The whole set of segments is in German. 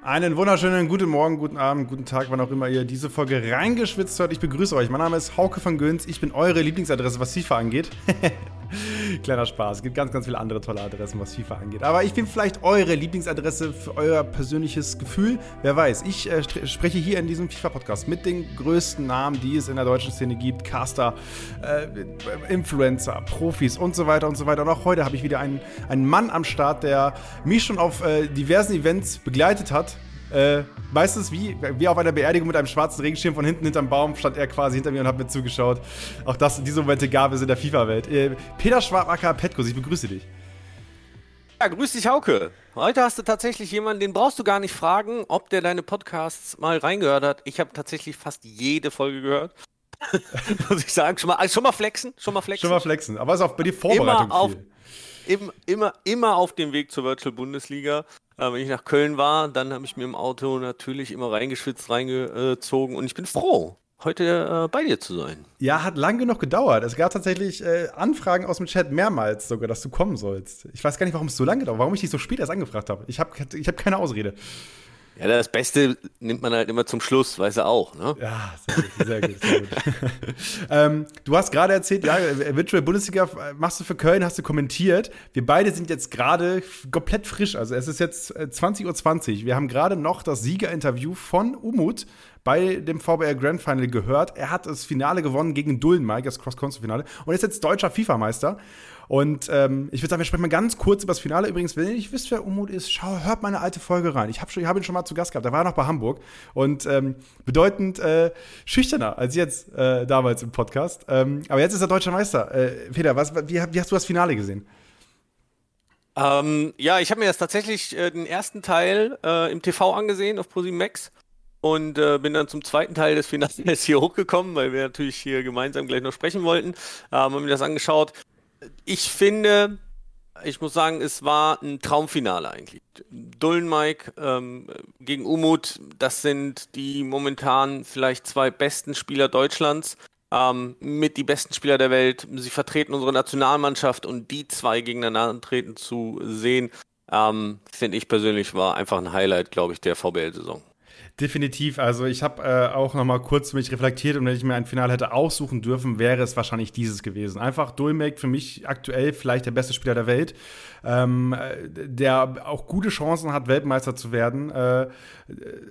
Einen wunderschönen guten Morgen, guten Abend, guten Tag, wann auch immer ihr diese Folge reingeschwitzt hört. Ich begrüße euch. Mein Name ist Hauke von Göns. Ich bin eure Lieblingsadresse, was FIFA angeht. Kleiner Spaß. Es gibt ganz, ganz viele andere tolle Adressen, was FIFA angeht. Aber ich bin vielleicht eure Lieblingsadresse für euer persönliches Gefühl. Wer weiß. Ich äh, spreche hier in diesem FIFA-Podcast mit den größten Namen, die es in der deutschen Szene gibt. Caster, äh, Influencer, Profis und so weiter und so weiter. Und auch heute habe ich wieder einen, einen Mann am Start, der mich schon auf äh, diversen Events begleitet hat äh, meistens wie, wie auf einer Beerdigung mit einem schwarzen Regenschirm von hinten hinterm Baum stand er quasi hinter mir und hat mir zugeschaut. Auch das, diese Momente gab es in der FIFA-Welt. Äh, Peter Schwabacker Petkus, ich begrüße dich. Ja, grüß dich, Hauke. Heute hast du tatsächlich jemanden, den brauchst du gar nicht fragen, ob der deine Podcasts mal reingehört hat. Ich habe tatsächlich fast jede Folge gehört. Muss ich sagen, schon mal, schon mal flexen, schon mal flexen. Schon mal flexen, aber es ist auch bei dir Vorbereitung immer auf, Immer, immer, immer auf dem Weg zur Virtual Bundesliga. Äh, wenn ich nach Köln war, dann habe ich mir im Auto natürlich immer reingeschwitzt, reingezogen und ich bin froh, heute äh, bei dir zu sein. Ja, hat lang genug gedauert. Es gab tatsächlich äh, Anfragen aus dem Chat mehrmals sogar, dass du kommen sollst. Ich weiß gar nicht, warum es so lange dauert, warum ich dich so spät erst angefragt habe. Ich habe ich hab keine Ausrede. Ja, das Beste nimmt man halt immer zum Schluss, weiß er auch, ne? Ja, sehr gut, sehr gut. Sehr gut. ähm, du hast gerade erzählt, ja, Virtual Bundesliga machst du für Köln, hast du kommentiert. Wir beide sind jetzt gerade komplett frisch. Also es ist jetzt 20.20 Uhr. 20. Wir haben gerade noch das Siegerinterview von Umut bei dem VBR Grand Final gehört. Er hat das Finale gewonnen gegen Dullenmike, das Cross-Country-Finale, und ist jetzt deutscher FIFA-Meister. Und ähm, ich würde sagen, wir sprechen mal ganz kurz über das Finale. Übrigens, wenn ihr nicht wisst, wer Umut ist, schau, hört meine alte Folge rein. Ich habe hab ihn schon mal zu Gast gehabt. Da war er noch bei Hamburg. Und ähm, bedeutend äh, schüchterner als jetzt äh, damals im Podcast. Ähm, aber jetzt ist er deutscher Meister. Äh, Peter, was, wie, wie hast du das Finale gesehen? Ähm, ja, ich habe mir das tatsächlich äh, den ersten Teil äh, im TV angesehen auf ProSieben Max und äh, bin dann zum zweiten Teil des Finales hier hochgekommen, weil wir natürlich hier gemeinsam gleich noch sprechen wollten. Ähm, haben mir das angeschaut ich finde, ich muss sagen, es war ein Traumfinale eigentlich. Dullen Mike ähm, gegen Umut, das sind die momentan vielleicht zwei besten Spieler Deutschlands. Ähm, mit die besten Spieler der Welt. Sie vertreten unsere Nationalmannschaft und die zwei gegeneinander treten zu sehen, ähm, finde ich persönlich war einfach ein Highlight, glaube ich, der VBL-Saison. Definitiv. Also ich habe äh, auch noch mal kurz mich reflektiert und wenn ich mir ein Finale hätte aussuchen dürfen, wäre es wahrscheinlich dieses gewesen. Einfach Dulmek für mich aktuell vielleicht der beste Spieler der Welt ähm, der auch gute Chancen hat, Weltmeister zu werden. Äh,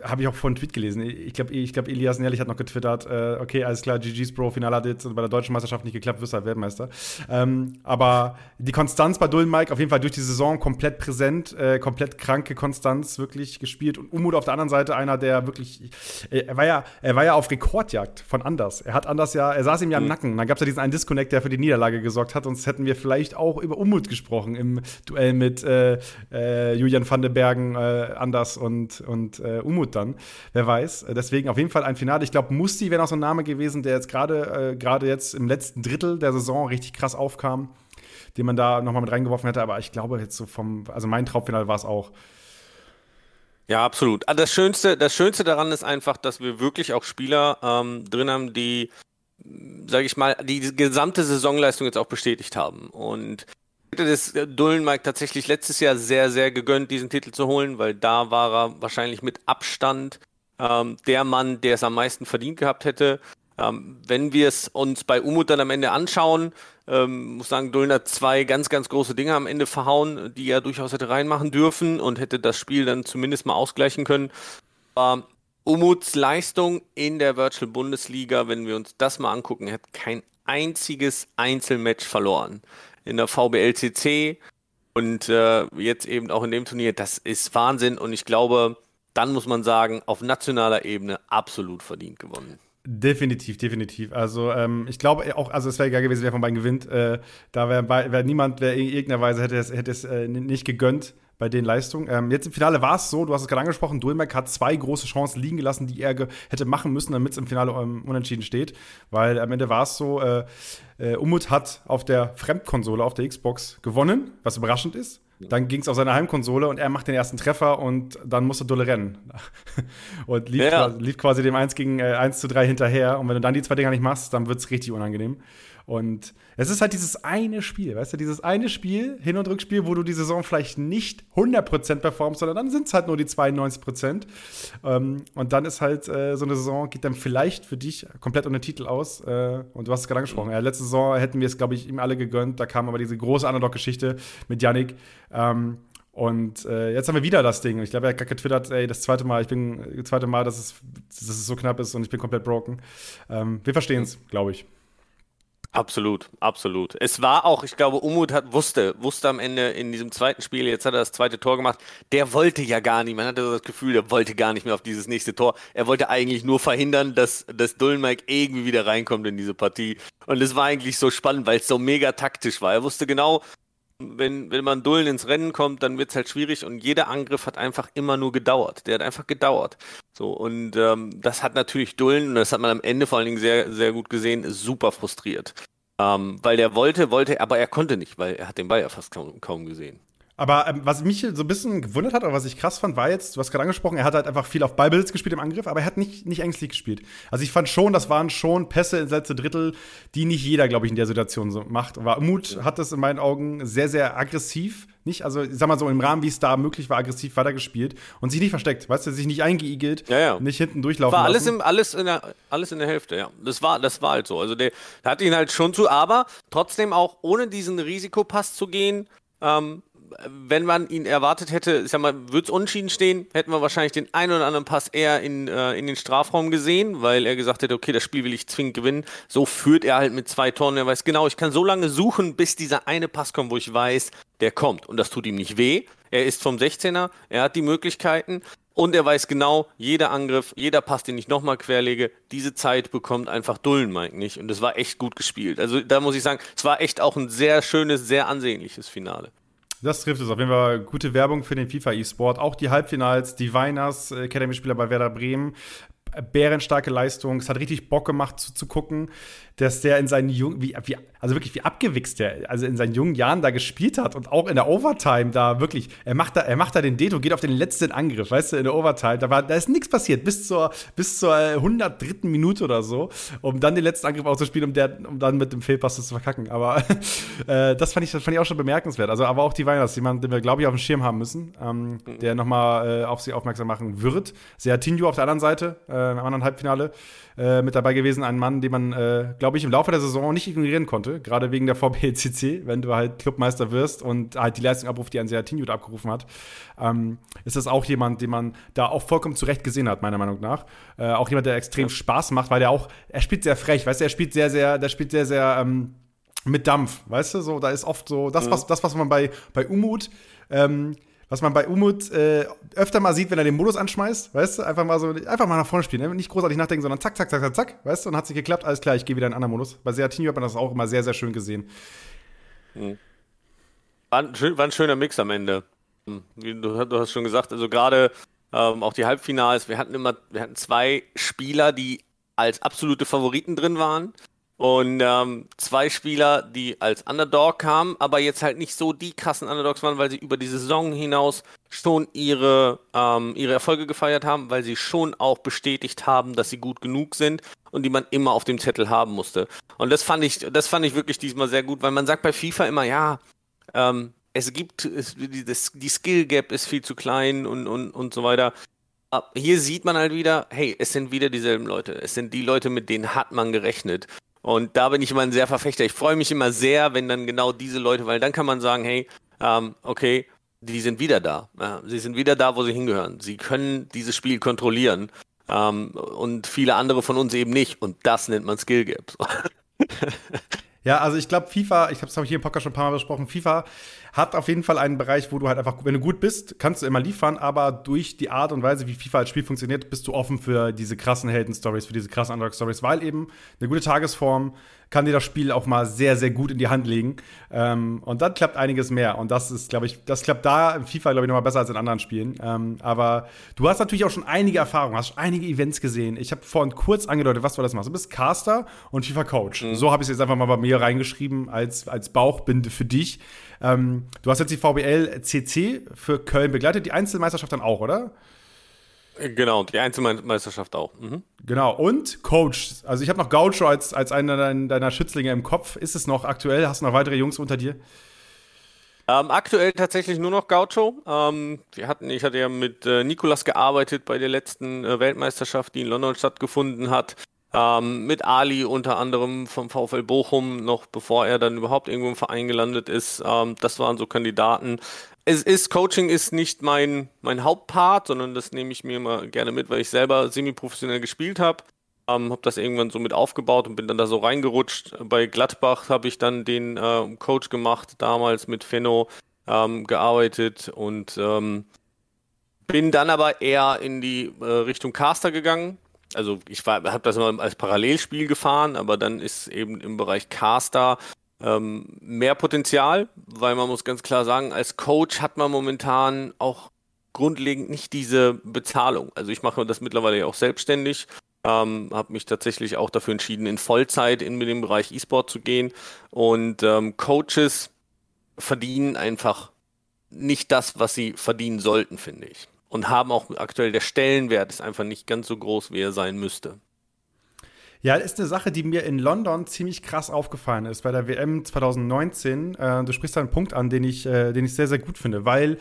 Habe ich auch vorhin einen Tweet gelesen. Ich glaube, ich glaub, Elias Nerlich hat noch getwittert, äh, okay, alles klar, GG's Bro, Finale hat jetzt bei der deutschen Meisterschaft nicht geklappt, wirst halt Weltmeister. Ähm, aber die Konstanz bei Dullen Mike auf jeden Fall durch die Saison komplett präsent, äh, komplett kranke Konstanz wirklich gespielt. Und Umut auf der anderen Seite einer, der wirklich, äh, er war ja, er war ja auf Rekordjagd von Anders. Er hat Anders ja, er saß ihm ja im mhm. Nacken. Dann gab es ja diesen einen Disconnect, der für die Niederlage gesorgt hat. Sonst hätten wir vielleicht auch über Umut gesprochen im Duell mit äh, äh, Julian van den Bergen, äh, Anders und, und äh, Umut dann. Wer weiß. Deswegen auf jeden Fall ein Finale. Ich glaube, Musti wäre noch so ein Name gewesen, der jetzt gerade äh, gerade jetzt im letzten Drittel der Saison richtig krass aufkam, den man da nochmal mit reingeworfen hätte. Aber ich glaube jetzt so vom, also mein Traumfinale war es auch. Ja, absolut. Also das Schönste, das Schönste daran ist einfach, dass wir wirklich auch Spieler ähm, drin haben, die, sage ich mal, die gesamte Saisonleistung jetzt auch bestätigt haben. Und hätte das äh, Dullenmike tatsächlich letztes Jahr sehr, sehr gegönnt, diesen Titel zu holen, weil da war er wahrscheinlich mit Abstand ähm, der Mann, der es am meisten verdient gehabt hätte. Ähm, wenn wir es uns bei Umut dann am Ende anschauen, ähm, muss sagen, Dullen hat zwei ganz, ganz große Dinge am Ende verhauen, die er durchaus hätte reinmachen dürfen und hätte das Spiel dann zumindest mal ausgleichen können. Aber Umuts Leistung in der Virtual Bundesliga, wenn wir uns das mal angucken, er hat kein einziges Einzelmatch verloren in der VBLCC und äh, jetzt eben auch in dem Turnier. Das ist Wahnsinn und ich glaube, dann muss man sagen, auf nationaler Ebene absolut verdient gewonnen. Definitiv, definitiv. Also ähm, ich glaube auch, also es wäre egal gewesen, wer von beiden gewinnt. Äh, da wäre wär niemand, wer in irgendeiner Weise hätte es, hätte es äh, nicht gegönnt bei den Leistungen. Ähm, jetzt im Finale war es so, du hast es gerade angesprochen, Dulmek hat zwei große Chancen liegen gelassen, die er hätte machen müssen, damit es im Finale ähm, unentschieden steht. Weil am Ende war es so, äh, äh, Umut hat auf der Fremdkonsole, auf der Xbox gewonnen, was überraschend ist. Dann ging es auf seine Heimkonsole und er macht den ersten Treffer und dann musste Dulle rennen. und lief, ja. quasi, lief, quasi dem 1 gegen äh, 1 zu 3 hinterher. Und wenn du dann die zwei Dinger nicht machst, dann wird es richtig unangenehm. Und es ist halt dieses eine Spiel, weißt du, dieses eine Spiel, Hin- und Rückspiel, wo du die Saison vielleicht nicht 100% performst, sondern dann sind es halt nur die 92%. Ähm, und dann ist halt äh, so eine Saison, geht dann vielleicht für dich komplett ohne Titel aus. Äh, und du hast es gerade angesprochen. Ja, letzte Saison hätten wir es, glaube ich, ihm alle gegönnt. Da kam aber diese große Underdog-Geschichte mit Yannick. Ähm, und äh, jetzt haben wir wieder das Ding. Ich glaube, er hat gerade getwittert, ey, das zweite Mal, ich bin das zweite Mal, dass es, dass es so knapp ist und ich bin komplett broken. Ähm, wir verstehen es, glaube ich. Absolut, absolut. Es war auch, ich glaube, Umut hat, wusste, wusste am Ende in diesem zweiten Spiel, jetzt hat er das zweite Tor gemacht, der wollte ja gar nicht, man hatte so das Gefühl, der wollte gar nicht mehr auf dieses nächste Tor. Er wollte eigentlich nur verhindern, dass, dass Dullenmike irgendwie wieder reinkommt in diese Partie. Und es war eigentlich so spannend, weil es so mega taktisch war. Er wusste genau, wenn, wenn man Dullen ins Rennen kommt, dann wird es halt schwierig und jeder Angriff hat einfach immer nur gedauert. Der hat einfach gedauert. So, und ähm, das hat natürlich Dullen, und das hat man am Ende vor allen Dingen sehr, sehr gut gesehen, super frustriert. Ähm, weil der wollte, wollte, aber er konnte nicht, weil er hat den Ball ja fast kaum, kaum gesehen. Aber ähm, was mich so ein bisschen gewundert hat, oder was ich krass fand, war jetzt, du hast gerade angesprochen, er hat halt einfach viel auf Ballbesitz gespielt im Angriff, aber er hat nicht, nicht ängstlich gespielt. Also ich fand schon, das waren schon Pässe ins letzte Drittel, die nicht jeder, glaube ich, in der Situation so macht. Aber Mut hat das in meinen Augen sehr, sehr aggressiv, nicht, also ich sag mal so im Rahmen, wie es da möglich war, aggressiv weitergespielt und sich nicht versteckt, weißt du, sich nicht eingeigelt, ja, ja. nicht hinten durchlaufen war alles, im, alles, in der, alles in der Hälfte, ja. Das war, das war halt so. Also der, der hat ihn halt schon zu, aber trotzdem auch ohne diesen Risikopass zu gehen, ähm, wenn man ihn erwartet hätte, ich sag mal, würde es unschieden stehen, hätten wir wahrscheinlich den einen oder anderen Pass eher in, äh, in den Strafraum gesehen, weil er gesagt hätte, okay, das Spiel will ich zwingend gewinnen. So führt er halt mit zwei Toren. Er weiß genau, ich kann so lange suchen, bis dieser eine Pass kommt, wo ich weiß, der kommt. Und das tut ihm nicht weh. Er ist vom 16er, er hat die Möglichkeiten. Und er weiß genau, jeder Angriff, jeder Pass, den ich nochmal querlege, diese Zeit bekommt einfach Dullen, Mike nicht. Und das war echt gut gespielt. Also da muss ich sagen, es war echt auch ein sehr schönes, sehr ansehnliches Finale. Das trifft es auf jeden Fall. Gute Werbung für den FIFA E-Sport. Auch die Halbfinals, die Weiners äh, Academy-Spieler bei Werder Bremen. Bärenstarke Leistung. Es hat richtig Bock gemacht zu, zu gucken dass der in seinen jungen, wie, wie, also wirklich wie abgewichst der, also in seinen jungen Jahren da gespielt hat und auch in der Overtime da wirklich, er macht da, er macht da den Deto, geht auf den letzten Angriff, weißt du, in der Overtime, da war, da ist nichts passiert bis zur, bis zur 103. Minute oder so, um dann den letzten Angriff auszuspielen, um der, um dann mit dem Fehlpass zu verkacken. Aber äh, das fand ich, das fand ich auch schon bemerkenswert. Also, aber auch die Weihnachts, jemand, den wir, glaube ich, auf dem Schirm haben müssen, ähm, der nochmal äh, auf sie aufmerksam machen wird. Seatinho auf der anderen Seite, äh, im anderen Halbfinale, äh, mit dabei gewesen, ein Mann, den man, äh, glaube ich, im Laufe der Saison nicht ignorieren konnte, gerade wegen der VBCC, wenn du halt Clubmeister wirst und halt die Leistung abruft, die ein Seatinho abgerufen hat, ähm, ist das auch jemand, den man da auch vollkommen zurecht gesehen hat, meiner Meinung nach. Äh, auch jemand, der extrem ja. Spaß macht, weil der auch, er spielt sehr frech, weißt du, er spielt sehr, sehr, der spielt sehr, sehr ähm, mit Dampf, weißt du, so, da ist oft so, das, mhm. was, das, was man bei, bei Umut ähm, was man bei Umut äh, öfter mal sieht, wenn er den Modus anschmeißt, weißt du, einfach mal so, einfach mal nach vorne spielen, ne? nicht großartig nachdenken, sondern zack, zack, zack, zack, zack, weißt du, und hat sich geklappt, alles klar, ich gehe wieder in einen anderen Modus. Bei Seatinho hat man das auch immer sehr, sehr schön gesehen. Mhm. War, ein, war ein schöner Mix am Ende. Hm, du, du hast schon gesagt, also gerade ähm, auch die Halbfinals, wir hatten immer, wir hatten zwei Spieler, die als absolute Favoriten drin waren. Und ähm, zwei Spieler, die als Underdog kamen, aber jetzt halt nicht so die krassen Underdogs waren, weil sie über die Saison hinaus schon ihre, ähm, ihre Erfolge gefeiert haben, weil sie schon auch bestätigt haben, dass sie gut genug sind und die man immer auf dem Zettel haben musste. Und das fand ich, das fand ich wirklich diesmal sehr gut, weil man sagt bei FIFA immer, ja, ähm, es gibt, es, die, das, die Skill Gap ist viel zu klein und, und, und so weiter. Hier sieht man halt wieder, hey, es sind wieder dieselben Leute. Es sind die Leute, mit denen hat man gerechnet. Und da bin ich immer ein sehr Verfechter. Ich freue mich immer sehr, wenn dann genau diese Leute, weil dann kann man sagen, hey, ähm, okay, die sind wieder da. Ja, sie sind wieder da, wo sie hingehören. Sie können dieses Spiel kontrollieren. Ähm, und viele andere von uns eben nicht. Und das nennt man Skill Gap. ja, also ich glaube, FIFA, ich habe es hier im Podcast schon ein paar Mal besprochen, FIFA hat auf jeden Fall einen Bereich, wo du halt einfach, wenn du gut bist, kannst du immer liefern, aber durch die Art und Weise, wie FIFA als Spiel funktioniert, bist du offen für diese krassen Helden-Stories, für diese krassen Underdog-Stories, weil eben eine gute Tagesform kann dir das Spiel auch mal sehr, sehr gut in die Hand legen. Ähm, und dann klappt einiges mehr. Und das ist, glaube ich, das klappt da in FIFA, glaube ich, nochmal besser als in anderen Spielen. Ähm, aber du hast natürlich auch schon einige Erfahrungen, hast einige Events gesehen. Ich habe vorhin kurz angedeutet, was du das machst. Du bist Caster und FIFA-Coach. Mhm. So habe ich es jetzt einfach mal bei mir reingeschrieben als, als Bauchbinde für dich. Ähm, du hast jetzt die VBL CC für Köln begleitet, die Einzelmeisterschaft dann auch, oder? Genau, die Einzelmeisterschaft auch. Mhm. Genau, und Coach. Also ich habe noch Gaucho als, als einer deiner, deiner Schützlinge im Kopf. Ist es noch aktuell? Hast du noch weitere Jungs unter dir? Ähm, aktuell tatsächlich nur noch Gaucho. Ähm, wir hatten, ich hatte ja mit äh, Nikolas gearbeitet bei der letzten äh, Weltmeisterschaft, die in London stattgefunden hat. Ähm, mit Ali unter anderem vom VfL Bochum, noch bevor er dann überhaupt irgendwo im Verein gelandet ist. Ähm, das waren so Kandidaten. Es ist, Coaching ist nicht mein, mein Hauptpart, sondern das nehme ich mir immer gerne mit, weil ich selber semi-professionell gespielt habe. Ähm, habe das irgendwann so mit aufgebaut und bin dann da so reingerutscht. Bei Gladbach habe ich dann den äh, Coach gemacht, damals mit Fenno ähm, gearbeitet und ähm, bin dann aber eher in die äh, Richtung Caster gegangen also ich habe das immer als Parallelspiel gefahren, aber dann ist eben im Bereich Caster ähm, mehr Potenzial, weil man muss ganz klar sagen, als Coach hat man momentan auch grundlegend nicht diese Bezahlung. Also ich mache das mittlerweile ja auch selbstständig, ähm, habe mich tatsächlich auch dafür entschieden, in Vollzeit in den Bereich E-Sport zu gehen und ähm, Coaches verdienen einfach nicht das, was sie verdienen sollten, finde ich und haben auch aktuell der Stellenwert ist einfach nicht ganz so groß, wie er sein müsste. Ja, ist eine Sache, die mir in London ziemlich krass aufgefallen ist bei der WM 2019. Äh, du sprichst da einen Punkt an, den ich, äh, den ich sehr, sehr gut finde, weil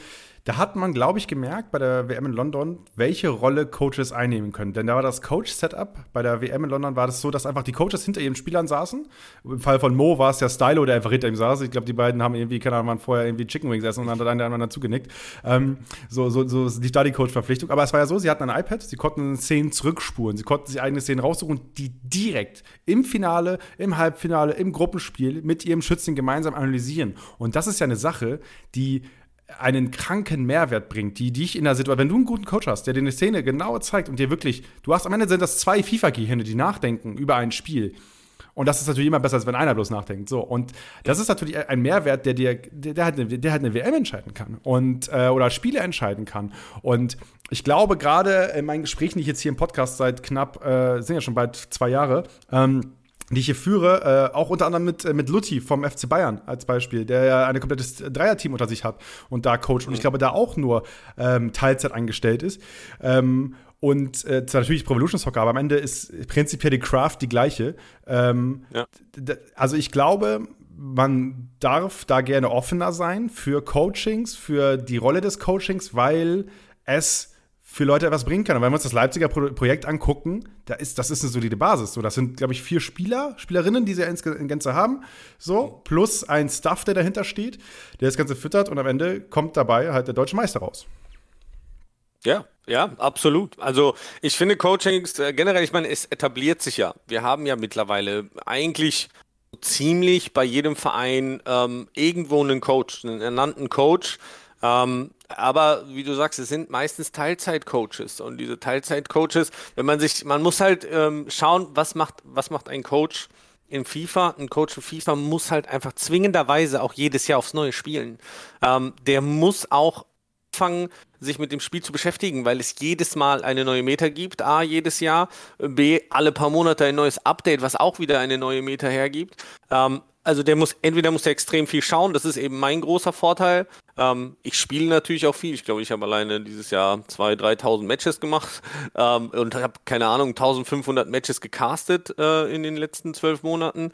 da hat man, glaube ich, gemerkt bei der WM in London, welche Rolle Coaches einnehmen können. Denn da war das Coach-Setup bei der WM in London war das so, dass einfach die Coaches hinter ihren Spielern saßen. Im Fall von Mo war es ja Stylo, der einfach hinter ihm saß. Ich glaube, die beiden haben irgendwie, keine Ahnung, vorher irgendwie Chicken Wings essen und dann hat einer anderen zugenickt. Ähm, so, so, so die Study-Coach-Verpflichtung. Aber es war ja so, sie hatten ein iPad, sie konnten Szenen zurückspulen, sie konnten sich eigene Szenen raussuchen die direkt im Finale, im Halbfinale, im Gruppenspiel mit ihrem Schützen gemeinsam analysieren. Und das ist ja eine Sache, die einen kranken Mehrwert bringt, die dich in der Situation, wenn du einen guten Coach hast, der dir eine Szene genau zeigt und dir wirklich, du hast am Ende sind das zwei FIFA-Gehirne, die nachdenken über ein Spiel. Und das ist natürlich immer besser, als wenn einer bloß nachdenkt. So, und das ist natürlich ein Mehrwert, der dir, der, der, halt, eine, der halt eine WM entscheiden kann und äh, oder Spiele entscheiden kann. Und ich glaube, gerade in meinen Gesprächen, die ich jetzt hier im Podcast seit knapp, äh, sind ja schon bald zwei Jahre, ähm, die ich hier führe, äh, auch unter anderem mit, äh, mit Lutti vom FC Bayern als Beispiel, der ja ein komplettes Dreierteam unter sich hat und da coacht und ich glaube, da auch nur ähm, Teilzeit eingestellt ist. Ähm, und äh, zwar natürlich Pro Evolution Soccer, aber am Ende ist prinzipiell die Craft die gleiche. Ähm, ja. Also ich glaube, man darf da gerne offener sein für Coachings, für die Rolle des Coachings, weil es für Leute etwas bringen kann. Und wenn wir uns das Leipziger Pro Projekt angucken, da ist, das ist eine solide Basis. So, das sind, glaube ich, vier Spieler, Spielerinnen, die sie in Gänze haben. So, plus ein Staff, der dahinter steht, der das Ganze füttert und am Ende kommt dabei halt der deutsche Meister raus. Ja, ja, absolut. Also ich finde Coachings äh, generell, ich meine, es etabliert sich ja. Wir haben ja mittlerweile eigentlich ziemlich bei jedem Verein ähm, irgendwo einen Coach, einen ernannten Coach. Ähm, aber wie du sagst, es sind meistens Teilzeit-Coaches und diese Teilzeit-Coaches, wenn man sich, man muss halt ähm, schauen, was macht, was macht ein Coach in FIFA? Ein Coach in FIFA muss halt einfach zwingenderweise auch jedes Jahr aufs Neue spielen. Ähm, der muss auch anfangen, sich mit dem Spiel zu beschäftigen, weil es jedes Mal eine neue Meta gibt, A, jedes Jahr, B, alle paar Monate ein neues Update, was auch wieder eine neue Meta hergibt. Ähm, also der muss, entweder muss er extrem viel schauen, das ist eben mein großer Vorteil. Ähm, ich spiele natürlich auch viel. Ich glaube, ich habe alleine dieses Jahr 2.000, 3.000 Matches gemacht ähm, und habe, keine Ahnung, 1.500 Matches gecastet äh, in den letzten zwölf Monaten.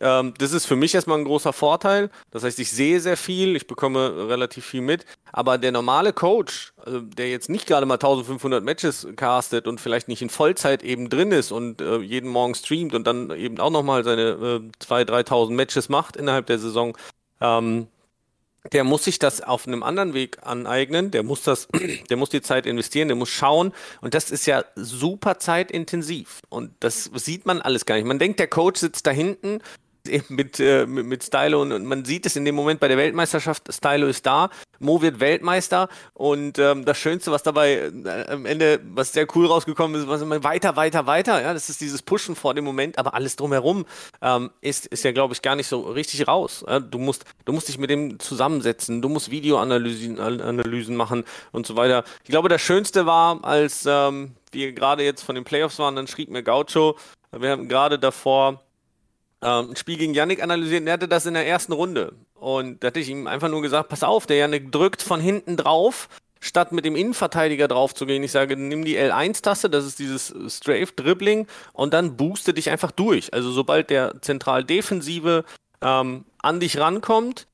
Ähm, das ist für mich erstmal ein großer Vorteil. Das heißt, ich sehe sehr viel, ich bekomme relativ viel mit. Aber der normale Coach, also der jetzt nicht gerade mal 1500 Matches castet und vielleicht nicht in Vollzeit eben drin ist und äh, jeden Morgen streamt und dann eben auch nochmal seine äh, 2.000, 3.000 Matches macht innerhalb der Saison, ähm, der muss sich das auf einem anderen Weg aneignen, der muss das, der muss die Zeit investieren, der muss schauen und das ist ja super zeitintensiv und das sieht man alles gar nicht. Man denkt, der Coach sitzt da hinten mit, äh, mit, mit Stylo und, man sieht es in dem Moment bei der Weltmeisterschaft, Stylo ist da, Mo wird Weltmeister und ähm, das Schönste, was dabei äh, am Ende, was sehr cool rausgekommen ist, was immer weiter, weiter, weiter, ja, das ist dieses Pushen vor dem Moment, aber alles drumherum ähm, ist, ist ja, glaube ich, gar nicht so richtig raus. Ja? Du, musst, du musst dich mit dem zusammensetzen, du musst Videoanalysen Analysen machen und so weiter. Ich glaube, das Schönste war, als ähm, wir gerade jetzt von den Playoffs waren, dann schrieb mir Gaucho, wir haben gerade davor ähm, ein Spiel gegen Yannick analysiert und er hatte das in der ersten Runde. Und da hatte ich ihm einfach nur gesagt, pass auf, der Yannick drückt von hinten drauf, statt mit dem Innenverteidiger drauf zu gehen. Ich sage, nimm die L1-Taste, das ist dieses Strafe-Dribbling und dann booste dich einfach durch. Also sobald der Zentraldefensive ähm, an dich rankommt,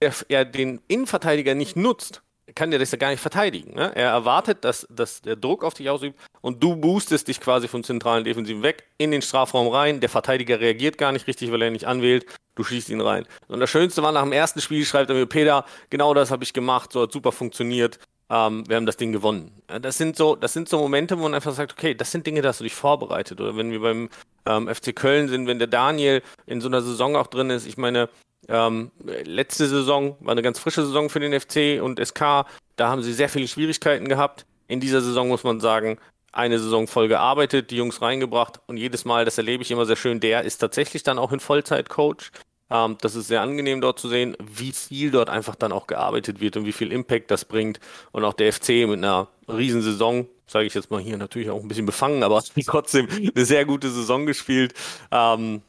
er, er den Innenverteidiger nicht nutzt, kann der das ja gar nicht verteidigen. Ne? Er erwartet, dass, dass der Druck auf dich ausübt und du boostest dich quasi vom zentralen Defensiven weg in den Strafraum rein. Der Verteidiger reagiert gar nicht richtig, weil er nicht anwählt. Du schießt ihn rein. Und das Schönste war nach dem ersten Spiel, schreibt er mir, Peter, genau das habe ich gemacht, so hat super funktioniert. Ähm, wir haben das Ding gewonnen. Das sind so, das sind so Momente, wo man einfach sagt, okay, das sind Dinge, da hast du dich vorbereitet. Oder wenn wir beim ähm, FC Köln sind, wenn der Daniel in so einer Saison auch drin ist, ich meine, ähm, letzte Saison war eine ganz frische Saison für den FC und SK. Da haben sie sehr viele Schwierigkeiten gehabt. In dieser Saison muss man sagen, eine Saison voll gearbeitet, die Jungs reingebracht und jedes Mal, das erlebe ich immer sehr schön, der ist tatsächlich dann auch ein Vollzeit-Coach. Ähm, das ist sehr angenehm dort zu sehen, wie viel dort einfach dann auch gearbeitet wird und wie viel Impact das bringt. Und auch der FC mit einer Riesensaison, sage ich jetzt mal hier natürlich auch ein bisschen befangen, aber trotzdem eine sehr gute Saison gespielt. Ähm,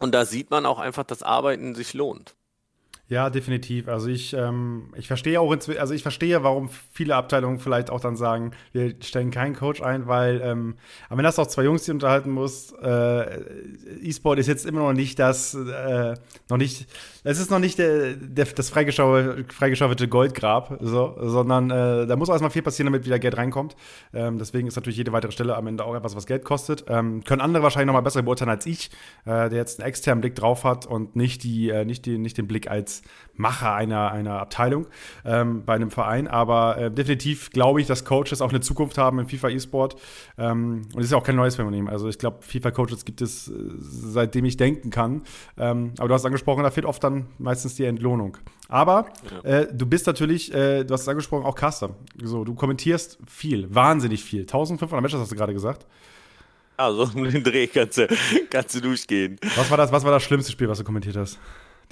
und da sieht man auch einfach, dass Arbeiten sich lohnt. Ja, definitiv. Also ich, ähm, ich verstehe auch, also ich verstehe, warum viele Abteilungen vielleicht auch dann sagen, wir stellen keinen Coach ein, weil ähm, aber wenn das auch zwei Jungs, die unterhalten muss, äh, E-Sport ist jetzt immer noch nicht das, äh, noch nicht, es ist noch nicht der, der, das freigeschaufelte Goldgrab, so, sondern äh, da muss auch erstmal viel passieren, damit wieder Geld reinkommt. Ähm, deswegen ist natürlich jede weitere Stelle am Ende auch etwas, was Geld kostet. Ähm, können andere wahrscheinlich noch mal besser beurteilen als ich, äh, der jetzt einen externen Blick drauf hat und nicht die, äh, nicht die, nicht den Blick als Macher einer, einer Abteilung ähm, bei einem Verein. Aber äh, definitiv glaube ich, dass Coaches auch eine Zukunft haben im FIFA E-Sport. Ähm, und es ist ja auch kein neues Phänomen. Also ich glaube, FIFA-Coaches gibt es äh, seitdem ich denken kann. Ähm, aber du hast angesprochen, da fehlt oft dann meistens die Entlohnung. Aber ja. äh, du bist natürlich, äh, du hast es angesprochen, auch Caster. So, du kommentierst viel, wahnsinnig viel. 1500 Matches hast du gerade gesagt. Also um den Dreh kannst du, kannst du durchgehen. Was war, das, was war das schlimmste Spiel, was du kommentiert hast?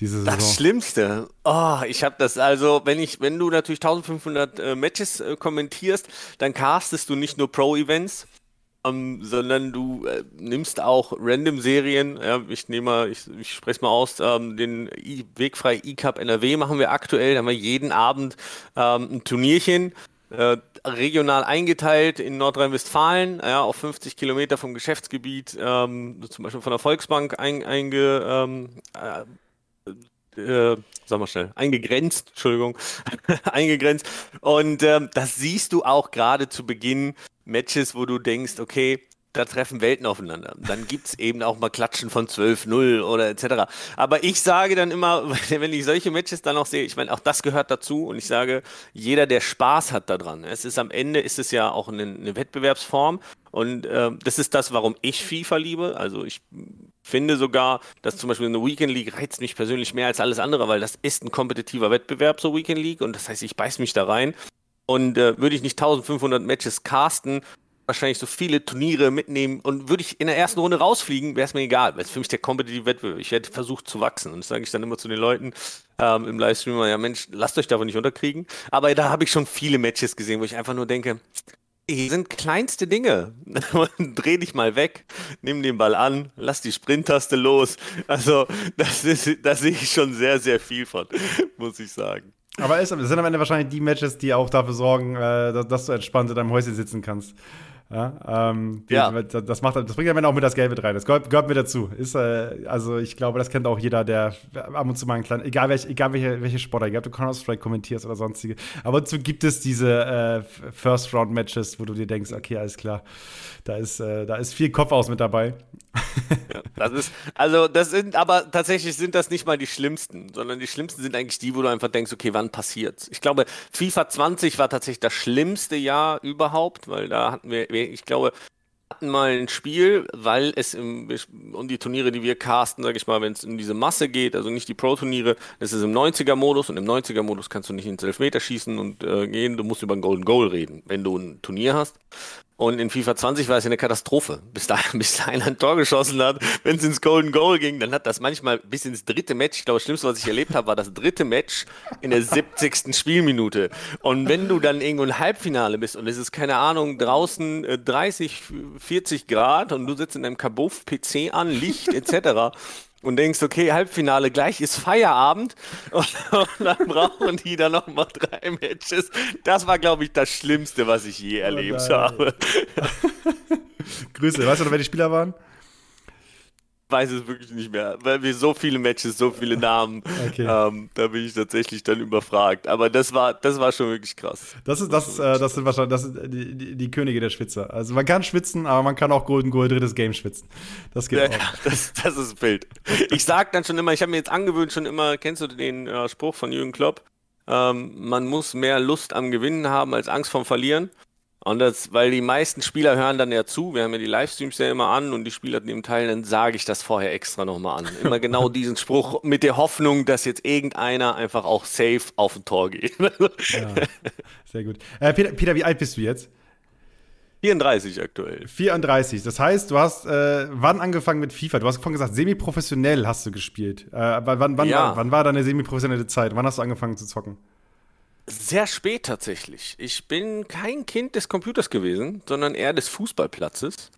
diese Saison? Das Schlimmste. Oh, ich habe das also, wenn ich, wenn du natürlich 1500 äh, Matches äh, kommentierst, dann castest du nicht nur Pro-Events, ähm, sondern du äh, nimmst auch Random-Serien. Ja, ich nehme mal, ich, ich spreche mal aus, ähm, den I Wegfrei E-Cup NRW machen wir aktuell. Da haben wir jeden Abend ähm, ein Turnierchen. Äh, regional eingeteilt in Nordrhein-Westfalen, ja, auf 50 Kilometer vom Geschäftsgebiet, ähm, zum Beispiel von der Volksbank ein, einge, ähm, äh, äh, sag mal schnell, eingegrenzt, Entschuldigung, eingegrenzt. Und ähm, das siehst du auch gerade zu Beginn Matches, wo du denkst, okay, da treffen Welten aufeinander. Dann gibt es eben auch mal Klatschen von 12-0 oder etc. Aber ich sage dann immer, wenn ich solche Matches dann auch sehe, ich meine, auch das gehört dazu und ich sage, jeder, der Spaß hat daran, es ist am Ende, ist es ja auch eine, eine Wettbewerbsform und äh, das ist das, warum ich FIFA liebe. Also ich finde sogar, dass zum Beispiel eine Weekend League reizt mich persönlich mehr als alles andere, weil das ist ein kompetitiver Wettbewerb, so Weekend League und das heißt, ich beiß mich da rein. Und äh, würde ich nicht 1500 Matches casten, wahrscheinlich so viele Turniere mitnehmen und würde ich in der ersten Runde rausfliegen, wäre es mir egal, weil es für mich der kompetitive Wettbewerb. Ich hätte versucht zu wachsen und das sage ich dann immer zu den Leuten ähm, im Livestream, ja Mensch, lasst euch davon nicht unterkriegen. Aber da habe ich schon viele Matches gesehen, wo ich einfach nur denke, hier sind kleinste Dinge. Dreh dich mal weg, nimm den Ball an, lass die Sprinttaste los. Also, das, ist, da sehe ich schon sehr, sehr viel von, muss ich sagen. Aber es sind am Ende wahrscheinlich die Matches, die auch dafür sorgen, äh, dass du entspannt in deinem Häuschen sitzen kannst. Ja, ähm, ja. Das, macht, das bringt am Ende auch mit das Gelbe rein. Das gehört, gehört mir dazu. Ist, äh, also ich glaube, das kennt auch jeder, der ab und zu mal einen kleinen, egal, welch, egal welche, welche Sportler, egal ob du Counter-Strike kommentierst oder sonstige. Aber dazu gibt es diese äh, First-Round-Matches, wo du dir denkst, okay, alles klar, da ist, äh, da ist viel Kopf aus mit dabei. Das ist, also das sind, aber tatsächlich sind das nicht mal die schlimmsten, sondern die schlimmsten sind eigentlich die, wo du einfach denkst, okay, wann passiert's? Ich glaube, FIFA 20 war tatsächlich das schlimmste Jahr überhaupt, weil da hatten wir ich glaube, hatten mal ein Spiel, weil es im, um die Turniere, die wir casten, sage ich mal, wenn es in diese Masse geht, also nicht die Pro-Turniere, das ist im 90er-Modus und im 90er-Modus kannst du nicht ins Elfmeterschießen und äh, gehen, du musst über ein Golden Goal reden, wenn du ein Turnier hast. Und in FIFA 20 war es ja eine Katastrophe. Bis da, bis da einer ein Tor geschossen hat, wenn es ins Golden Goal ging, dann hat das manchmal bis ins dritte Match, ich glaube, das Schlimmste, was ich erlebt habe, war das dritte Match in der 70. Spielminute. Und wenn du dann irgendwo im Halbfinale bist und es ist, keine Ahnung, draußen 30, äh, 40 Grad und du sitzt in einem Kabuff, PC an, Licht etc., und denkst, okay, Halbfinale gleich ist Feierabend und, und dann brauchen die dann nochmal drei Matches. Das war, glaube ich, das Schlimmste, was ich je oh erlebt oh habe. Grüße, weißt du noch, wer die Spieler waren? Weiß es wirklich nicht mehr, weil wir so viele Matches, so viele Namen, okay. ähm, da bin ich tatsächlich dann überfragt. Aber das war, das war schon wirklich krass. Das ist, das, das, äh, das sind wahrscheinlich das sind die, die, die, Könige der Schwitzer. Also man kann schwitzen, aber man kann auch Golden Goal drittes Game schwitzen. Das geht ja, auch. Das, das ist Bild. Ich sag dann schon immer, ich habe mir jetzt angewöhnt, schon immer, kennst du den äh, Spruch von Jürgen Klopp? Ähm, man muss mehr Lust am Gewinnen haben als Angst vom Verlieren. Und das, weil die meisten Spieler hören dann ja zu, wir haben ja die Livestreams ja immer an und die Spieler nehmen teil, dann sage ich das vorher extra nochmal an. Immer genau diesen Spruch mit der Hoffnung, dass jetzt irgendeiner einfach auch safe auf ein Tor geht. ja, sehr gut. Äh, Peter, Peter, wie alt bist du jetzt? 34 aktuell. 34. Das heißt, du hast äh, wann angefangen mit FIFA? Du hast vorhin gesagt, semi-professionell hast du gespielt. Äh, wann, wann, ja. wann, wann war deine semi-professionelle Zeit? Wann hast du angefangen zu zocken? Sehr spät tatsächlich. Ich bin kein Kind des Computers gewesen, sondern eher des Fußballplatzes.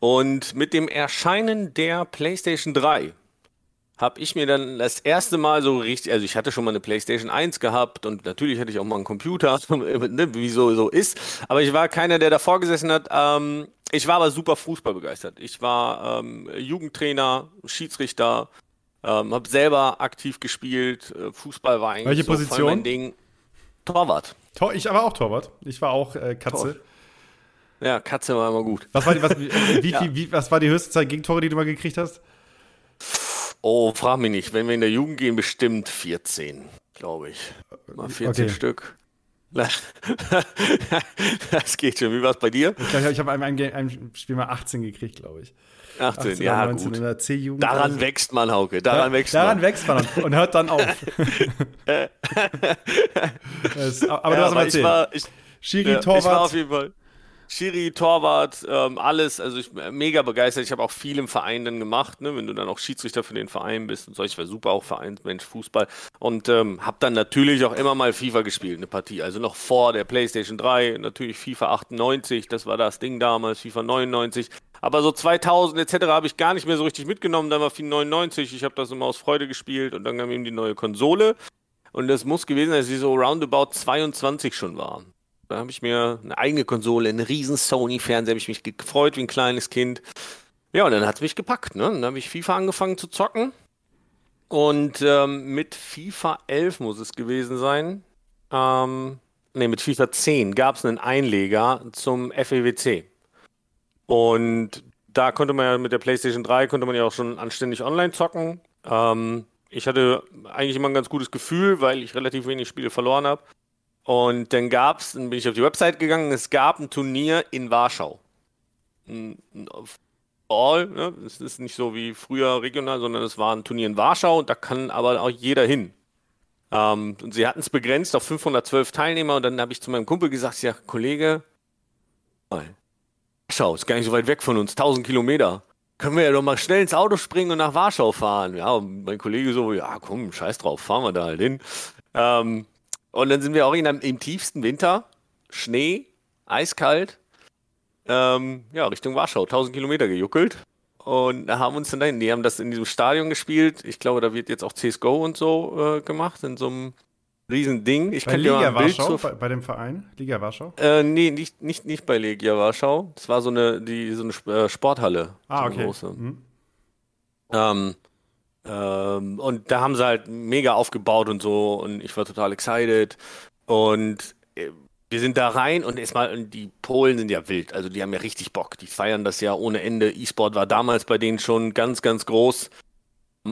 Und mit dem Erscheinen der PlayStation 3 habe ich mir dann das erste Mal so richtig, also ich hatte schon mal eine PlayStation 1 gehabt und natürlich hatte ich auch mal einen Computer, ne, wie so, so ist. Aber ich war keiner, der davor gesessen hat. Ähm, ich war aber super Fußball begeistert. Ich war ähm, Jugendtrainer, Schiedsrichter, ähm, habe selber aktiv gespielt. Äh, Fußball war eigentlich Welche so Position? mein Ding. Torwart. Tor, ich war auch Torwart. Ich war auch äh, Katze. Tor. Ja, Katze war immer gut. Was war, die, was, wie, ja. wie, was war die höchste Zeit Gegentore, die du mal gekriegt hast? Oh, frag mich nicht. Wenn wir in der Jugend gehen, bestimmt 14, glaube ich. Mal 14 okay. Stück. das geht schon. Wie war es bei dir? Ich glaube, ich habe einem, einem Spiel mal 18 gekriegt, glaube ich. 18, 18 ja, 19 gut. in der C-Jugend. Daran also. wächst man, Hauke. Daran ja, wächst daran man. wächst man und hört dann auf. das, aber ja, du hast mal erzählt. Ich war, ich, Schiri, ja, Torwart. Ich war auf jeden Fall. Schiri, Torwart, ähm, alles. Also ich bin mega begeistert. Ich habe auch viel im Verein dann gemacht, ne, wenn du dann auch Schiedsrichter für den Verein bist und so. Ich war super auch Vereinsmensch, Fußball. Und ähm, habe dann natürlich auch immer mal FIFA gespielt, eine Partie. Also noch vor der PlayStation 3, natürlich FIFA 98, das war das Ding damals, FIFA 99. Aber so 2000 etc. habe ich gar nicht mehr so richtig mitgenommen. Dann war FIFA 99. Ich habe das immer aus Freude gespielt und dann kam eben die neue Konsole. Und das muss gewesen sein, dass sie so roundabout 22 schon war. Da habe ich mir eine eigene Konsole, einen riesen Sony-Fernseher, habe ich mich gefreut wie ein kleines Kind. Ja, und dann hat es mich gepackt. Ne? Dann habe ich FIFA angefangen zu zocken. Und ähm, mit FIFA 11 muss es gewesen sein. Ähm, ne, mit FIFA 10 gab es einen Einleger zum FEWC. Und da konnte man ja mit der PlayStation 3 konnte man ja auch schon anständig online zocken. Ähm, ich hatte eigentlich immer ein ganz gutes Gefühl, weil ich relativ wenig Spiele verloren habe. Und dann gab es, dann bin ich auf die Website gegangen, es gab ein Turnier in Warschau. All, ne? Es ist nicht so wie früher regional, sondern es war ein Turnier in Warschau und da kann aber auch jeder hin. Ähm, und sie hatten es begrenzt auf 512 Teilnehmer und dann habe ich zu meinem Kumpel gesagt, ja, Kollege, Warschau ist gar nicht so weit weg von uns, 1000 Kilometer. Können wir ja doch mal schnell ins Auto springen und nach Warschau fahren. Ja, und mein Kollege so, ja, komm, scheiß drauf, fahren wir da halt hin. Ähm, und dann sind wir auch in einem, im tiefsten Winter, Schnee, eiskalt, ähm, ja, Richtung Warschau, 1000 Kilometer gejuckelt. Und haben uns dann dahin, die haben das in diesem Stadion gespielt. Ich glaube, da wird jetzt auch CSGO und so äh, gemacht, in so einem Riesending. Ich bei Liga Warschau, bei, bei, dem Verein? Liga Warschau? Äh, nee, nicht, nicht, nicht bei Legia Warschau. Das war so eine, die, so eine äh, Sporthalle. Ah, so okay. Große. Mhm. Ähm, ähm, und da haben sie halt mega aufgebaut und so und ich war total excited. Und äh, wir sind da rein und erstmal, die Polen sind ja wild, also die haben ja richtig Bock. Die feiern das ja ohne Ende. E-Sport war damals bei denen schon ganz, ganz groß.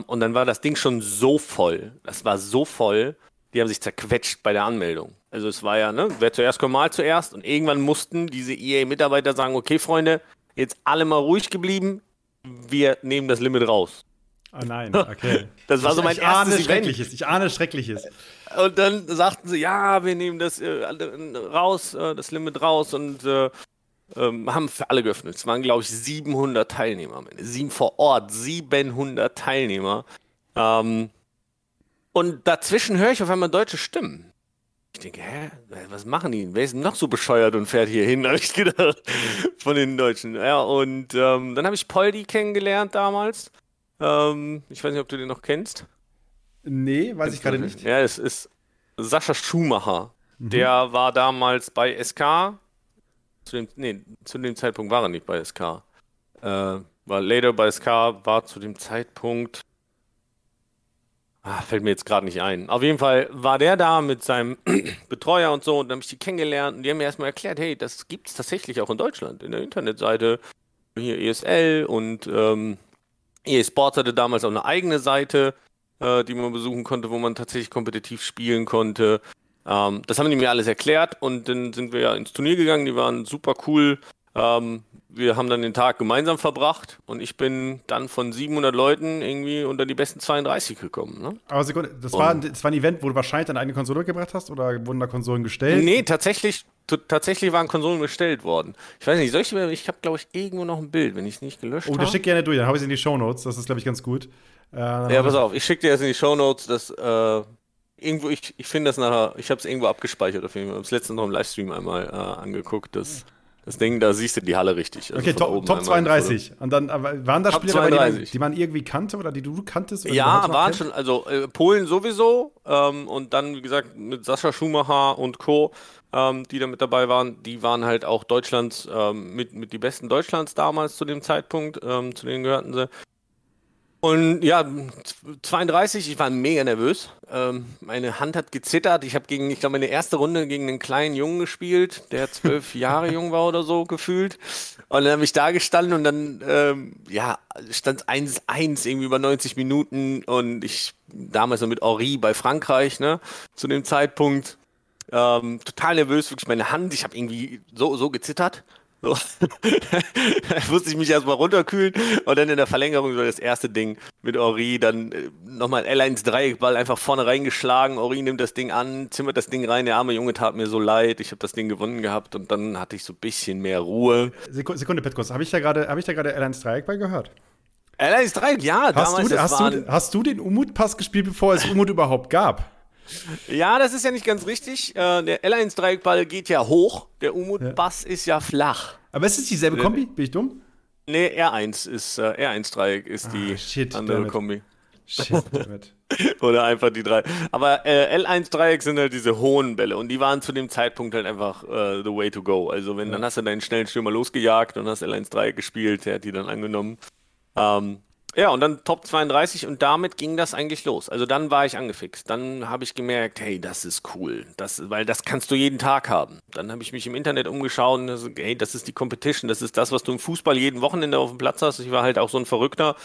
Und dann war das Ding schon so voll. Das war so voll, die haben sich zerquetscht bei der Anmeldung. Also es war ja, ne, wer zuerst kommt, mal zuerst. Und irgendwann mussten diese EA-Mitarbeiter sagen, okay, Freunde, jetzt alle mal ruhig geblieben, wir nehmen das Limit raus. Oh nein, okay. Das war so mein ich erstes ahne Schreckliches. Ich ahne Schreckliches. Und dann sagten sie, ja, wir nehmen das äh, raus, äh, das Limit raus und äh, ähm, haben für alle geöffnet. Es waren, glaube ich, 700 Teilnehmer am Ende. Sieben vor Ort, 700 Teilnehmer. Ähm, und dazwischen höre ich auf einmal deutsche Stimmen. Ich denke, hä, was machen die? Wer ist denn noch so bescheuert und fährt hier hin, habe ich gedacht, von den Deutschen. Ja, und ähm, dann habe ich Poldi kennengelernt damals. Ähm, ich weiß nicht, ob du den noch kennst. Nee, weiß ich gerade nicht. Ja, es ist Sascha Schumacher. Mhm. Der war damals bei SK. Zu dem, nee, zu dem Zeitpunkt war er nicht bei SK. Äh, war later bei SK, war zu dem Zeitpunkt. Ah, fällt mir jetzt gerade nicht ein. Auf jeden Fall war der da mit seinem Betreuer und so und dann habe ich die kennengelernt und die haben mir erstmal erklärt, hey, das gibt es tatsächlich auch in Deutschland, in der Internetseite. Hier ESL und ähm, EA Sports hatte damals auch eine eigene Seite, äh, die man besuchen konnte, wo man tatsächlich kompetitiv spielen konnte. Ähm, das haben die mir alles erklärt und dann sind wir ja ins Turnier gegangen, die waren super cool. Ähm, wir haben dann den Tag gemeinsam verbracht und ich bin dann von 700 Leuten irgendwie unter die besten 32 gekommen. Ne? Aber Sekunde, das war, das war ein Event, wo du wahrscheinlich deine eigene Konsole gebracht hast oder wurden da Konsolen gestellt? Nee, tatsächlich, tatsächlich waren Konsolen gestellt worden. Ich weiß nicht, soll ich, ich habe glaube ich irgendwo noch ein Bild, wenn ich es nicht gelöscht habe. Oh, das schick gerne durch, dann habe ich es in die Shownotes, das ist glaube ich ganz gut. Äh, ja, pass auf, ich schicke dir das in die Shownotes, das äh, irgendwo, ich, ich finde das nachher, ich habe es irgendwo abgespeichert auf jeden Fall. Ich habe es letztens noch im Livestream einmal äh, angeguckt, das das Ding, da siehst du die Halle richtig. Also okay, Top, Top 32. Und dann waren das Spieler, die man, die man, irgendwie kannte oder die du kanntest? ja, waren schon, also äh, Polen sowieso. Ähm, und dann, wie gesagt, mit Sascha Schumacher und Co., ähm, die da mit dabei waren, die waren halt auch Deutschlands, ähm, mit, mit die besten Deutschlands damals zu dem Zeitpunkt. Ähm, zu denen gehörten sie. Und ja, 32, ich war mega nervös. Ähm, meine Hand hat gezittert. Ich habe gegen, ich glaube, meine erste Runde gegen einen kleinen Jungen gespielt, der zwölf Jahre jung war oder so gefühlt. Und dann habe ich da gestanden und dann, ähm, ja, stand 1-1 irgendwie über 90 Minuten und ich damals noch mit Henri bei Frankreich, ne, zu dem Zeitpunkt. Ähm, total nervös, wirklich meine Hand, ich habe irgendwie so, so gezittert. So. da musste ich mich erstmal runterkühlen und dann in der Verlängerung so das erste Ding mit Ori, dann äh, nochmal L1 Dreieckball einfach vorne reingeschlagen. Ori nimmt das Ding an, zimmert das Ding rein. Der arme Junge tat mir so leid. Ich habe das Ding gewonnen gehabt und dann hatte ich so ein bisschen mehr Ruhe. Sekunde, Sekunde Petkos, habe ich da gerade L1 Dreieckball gehört? L1 Dreieck, ja, hast damals. Du, hast, du, hast du den Umut-Pass gespielt, bevor es Umut überhaupt gab? Ja, das ist ja nicht ganz richtig. Äh, der L1-Dreieckball geht ja hoch, der Umut-Bass ja. ist ja flach. Aber ist es dieselbe Kombi? Bin ich dumm? Nee, R1 ist, äh, R1-Dreieck ist ah, die shit, andere damit. Kombi. Shit, damit. Oder einfach die drei. Aber äh, L1-Dreieck sind halt diese hohen Bälle und die waren zu dem Zeitpunkt halt einfach äh, the way to go. Also wenn, ja. dann hast du deinen schnellen Stürmer losgejagt und hast L1-Dreieck gespielt, der hat die dann angenommen. Ähm, ja, und dann Top 32 und damit ging das eigentlich los. Also dann war ich angefixt. Dann habe ich gemerkt, hey, das ist cool. Das, weil das kannst du jeden Tag haben. Dann habe ich mich im Internet umgeschaut und hey, das ist die Competition. Das ist das, was du im Fußball jeden Wochenende auf dem Platz hast. Ich war halt auch so ein Verrückter,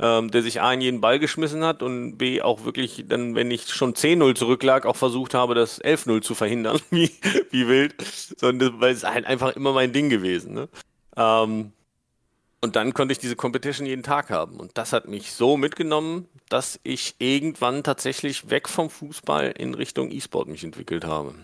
ähm, der sich A in jeden Ball geschmissen hat und B auch wirklich dann, wenn ich schon 10-0 zurücklag, auch versucht habe, das 11-0 zu verhindern, wie, wie wild. Sondern weil es halt einfach immer mein Ding gewesen. Ne? Ähm, und dann konnte ich diese Competition jeden Tag haben. Und das hat mich so mitgenommen, dass ich irgendwann tatsächlich weg vom Fußball in Richtung E-Sport mich entwickelt habe.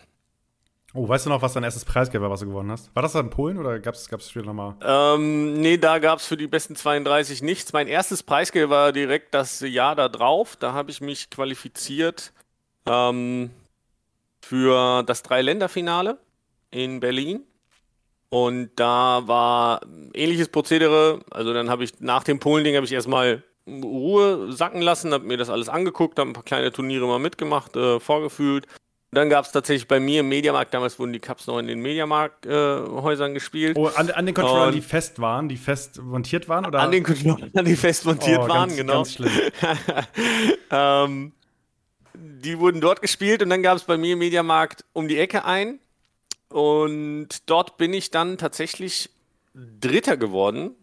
Oh, weißt du noch, was dein erstes Preisgeld war, was du gewonnen hast? War das in Polen oder gab es später nochmal? Ähm, nee, da gab es für die besten 32 nichts. Mein erstes Preisgeld war direkt das Jahr da drauf. Da habe ich mich qualifiziert ähm, für das Dreiländerfinale in Berlin. Und da war ähnliches Prozedere. Also dann habe ich nach dem Polen-Ding habe ich erstmal Ruhe sacken lassen, habe mir das alles angeguckt, habe ein paar kleine Turniere mal mitgemacht, äh, vorgefühlt. Dann gab es tatsächlich bei mir im Mediamarkt, damals wurden die Cups noch in den Mediamarkt-Häusern äh, gespielt. Oh, an, an den Controllern, die fest waren, die fest montiert waren? Oder? An den Controllern, die fest montiert oh, waren, ganz, genau. Ganz schlimm. ähm, die wurden dort gespielt und dann gab es bei mir im Mediamarkt um die Ecke ein. Und dort bin ich dann tatsächlich Dritter geworden.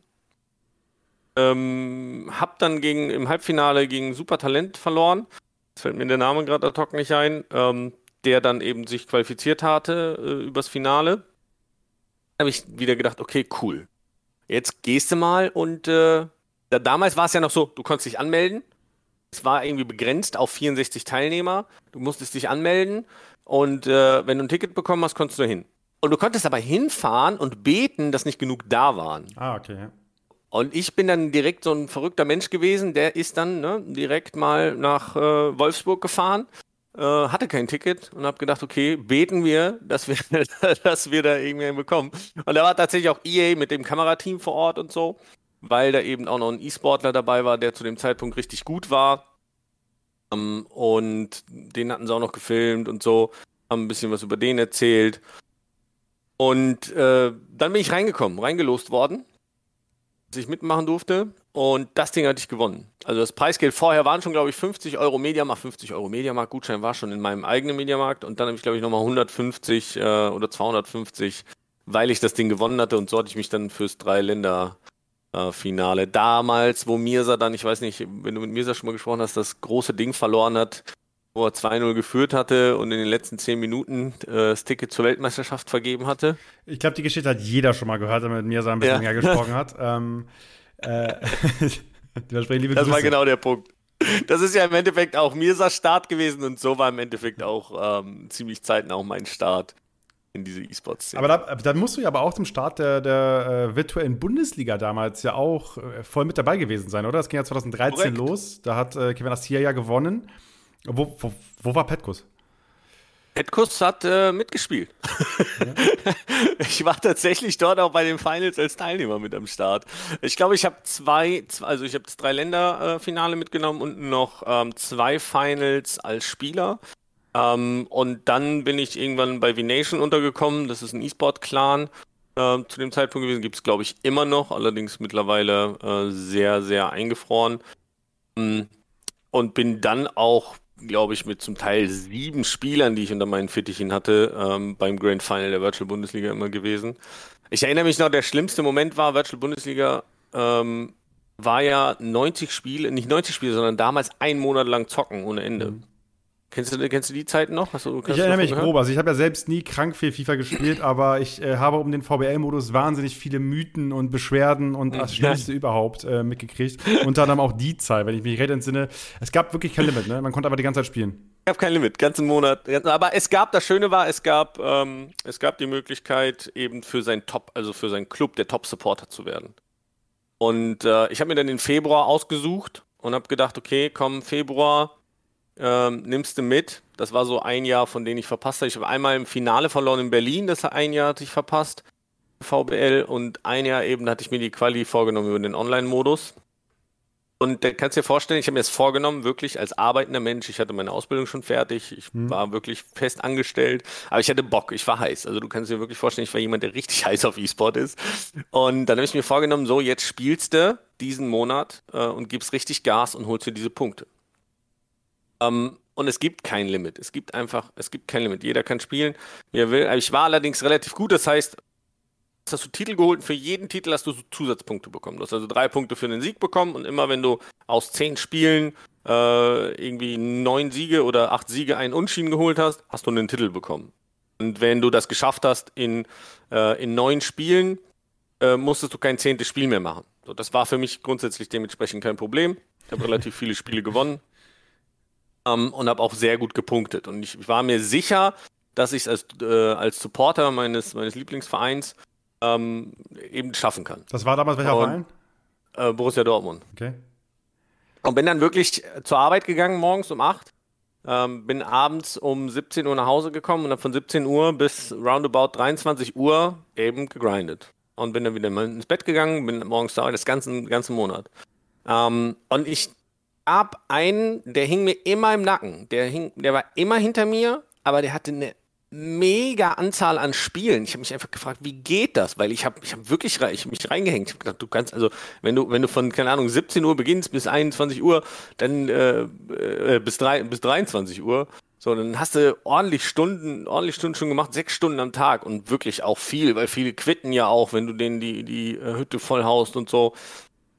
Ähm, hab dann gegen, im Halbfinale gegen Supertalent verloren. Das fällt mir der Name gerade ad hoc nicht ein. Ähm, der dann eben sich qualifiziert hatte äh, übers Finale. habe ich wieder gedacht, okay, cool. Jetzt gehst du mal und äh, da, damals war es ja noch so, du konntest dich anmelden. Es war irgendwie begrenzt auf 64 Teilnehmer. Du musstest dich anmelden und äh, wenn du ein Ticket bekommen hast, konntest du hin. Und du konntest aber hinfahren und beten, dass nicht genug da waren. Ah, okay. Und ich bin dann direkt so ein verrückter Mensch gewesen, der ist dann ne, direkt mal nach äh, Wolfsburg gefahren, äh, hatte kein Ticket und habe gedacht, okay, beten wir, dass wir, dass wir da irgendwie bekommen. Und da war tatsächlich auch EA mit dem Kamerateam vor Ort und so weil da eben auch noch ein E-Sportler dabei war, der zu dem Zeitpunkt richtig gut war. Ähm, und den hatten sie auch noch gefilmt und so, haben ein bisschen was über den erzählt. Und äh, dann bin ich reingekommen, reingelost worden, dass ich mitmachen durfte. Und das Ding hatte ich gewonnen. Also das Preisgeld vorher waren schon, glaube ich, 50 Euro Mediamarkt, 50 Euro Mediamarkt. Gutschein war schon in meinem eigenen Mediamarkt. Und dann habe ich, glaube ich, nochmal 150 äh, oder 250, weil ich das Ding gewonnen hatte. Und so hatte ich mich dann fürs Drei-Länder-Finale. Äh, Damals, wo Mirsa dann, ich weiß nicht, wenn du mit Mirsa schon mal gesprochen hast, das große Ding verloren hat, wo er 2-0 geführt hatte und in den letzten 10 Minuten äh, das Ticket zur Weltmeisterschaft vergeben hatte. Ich glaube, die Geschichte hat jeder schon mal gehört, der mit Mirsa ein bisschen ja. mehr gesprochen hat. Ähm, äh, das war genau der Punkt. Das ist ja im Endeffekt auch Mirsas Start gewesen und so war im Endeffekt auch ähm, ziemlich zeitnah auch mein Start in diese E-Sports-Szene. Aber da, dann musst du ja aber auch zum Start der, der äh, virtuellen Bundesliga damals ja auch äh, voll mit dabei gewesen sein, oder? Das ging ja 2013 Korrekt. los. Da hat äh, Kevin Astia ja gewonnen. Wo, wo, wo war Petkus? Petkus hat äh, mitgespielt. Ja. ich war tatsächlich dort auch bei den Finals als Teilnehmer mit am Start. Ich glaube, ich habe zwei, also ich habe das Drei-Länder-Finale mitgenommen und noch ähm, zwei Finals als Spieler. Ähm, und dann bin ich irgendwann bei V-Nation untergekommen. Das ist ein E-Sport-Clan. Äh, zu dem Zeitpunkt gewesen gibt es, glaube ich, immer noch, allerdings mittlerweile äh, sehr, sehr eingefroren. Ähm, und bin dann auch glaube ich, mit zum Teil sieben Spielern, die ich unter meinen Fittichen hatte, ähm, beim Grand Final der Virtual Bundesliga immer gewesen. Ich erinnere mich noch, der schlimmste Moment war, Virtual Bundesliga ähm, war ja 90 Spiele, nicht 90 Spiele, sondern damals ein Monat lang zocken ohne Ende. Mhm. Kennst du, kennst du die Zeiten noch? Du, ich erinnere mich grob. Also ich habe ja selbst nie krank viel FIFA gespielt, aber ich äh, habe um den VBL-Modus wahnsinnig viele Mythen und Beschwerden und das Schlimmste überhaupt äh, mitgekriegt. Unter anderem auch die Zeit, wenn ich mich recht entsinne. Es gab wirklich kein Limit, ne? Man konnte aber die ganze Zeit spielen. Es gab kein Limit, ganzen Monat. Aber es gab, das Schöne war, es gab, ähm, es gab die Möglichkeit, eben für sein Top, also für seinen Club der Top-Supporter zu werden. Und äh, ich habe mir dann den Februar ausgesucht und habe gedacht, okay, komm, Februar, ähm, nimmst du mit. Das war so ein Jahr, von denen ich verpasst habe. Ich habe einmal im Finale verloren in Berlin, das ein Jahr hatte ich verpasst, VBL, und ein Jahr eben hatte ich mir die Quali vorgenommen über den Online-Modus. Und da kannst du dir vorstellen, ich habe mir das vorgenommen, wirklich als arbeitender Mensch. Ich hatte meine Ausbildung schon fertig, ich hm. war wirklich fest angestellt, aber ich hatte Bock, ich war heiß. Also du kannst dir wirklich vorstellen, ich war jemand, der richtig heiß auf E-Sport ist. Und dann habe ich mir vorgenommen, so, jetzt spielst du diesen Monat äh, und gibst richtig Gas und holst dir diese Punkte. Ähm, und es gibt kein Limit. Es gibt einfach, es gibt kein Limit. Jeder kann spielen, wie er will. Ich war allerdings relativ gut. Das heißt, hast du Titel geholt und für jeden Titel hast du Zusatzpunkte bekommen. Du hast also drei Punkte für den Sieg bekommen und immer wenn du aus zehn Spielen äh, irgendwie neun Siege oder acht Siege einen Unschieden geholt hast, hast du einen Titel bekommen. Und wenn du das geschafft hast in, äh, in neun Spielen, äh, musstest du kein zehntes Spiel mehr machen. So, das war für mich grundsätzlich dementsprechend kein Problem. Ich habe relativ viele Spiele gewonnen ähm, und habe auch sehr gut gepunktet. Und ich, ich war mir sicher, dass ich es als, äh, als Supporter meines, meines Lieblingsvereins ähm, eben schaffen kann. Das war damals welcher und, Verein? Äh, Borussia Dortmund. Okay. Und bin dann wirklich zur Arbeit gegangen, morgens um 8. Ähm, bin abends um 17 Uhr nach Hause gekommen und habe von 17 Uhr bis roundabout 23 Uhr eben gegrindet. Und bin dann wieder ins Bett gegangen, bin morgens da, das ganzen, ganzen Monat. Ähm, und ich gab einen, der hing mir immer im Nacken. Der, hing, der war immer hinter mir, aber der hatte eine mega Anzahl an Spielen. Ich habe mich einfach gefragt, wie geht das? Weil ich habe ich hab wirklich ich mich reingehängt. Ich habe gedacht, du kannst, also wenn du, wenn du von, keine Ahnung, 17 Uhr beginnst bis 21 Uhr, dann äh, äh, bis, drei, bis 23 Uhr, so, dann hast du ordentlich Stunden, ordentlich Stunden schon gemacht, sechs Stunden am Tag und wirklich auch viel, weil viele quitten ja auch, wenn du denen die, die äh, Hütte voll haust und so.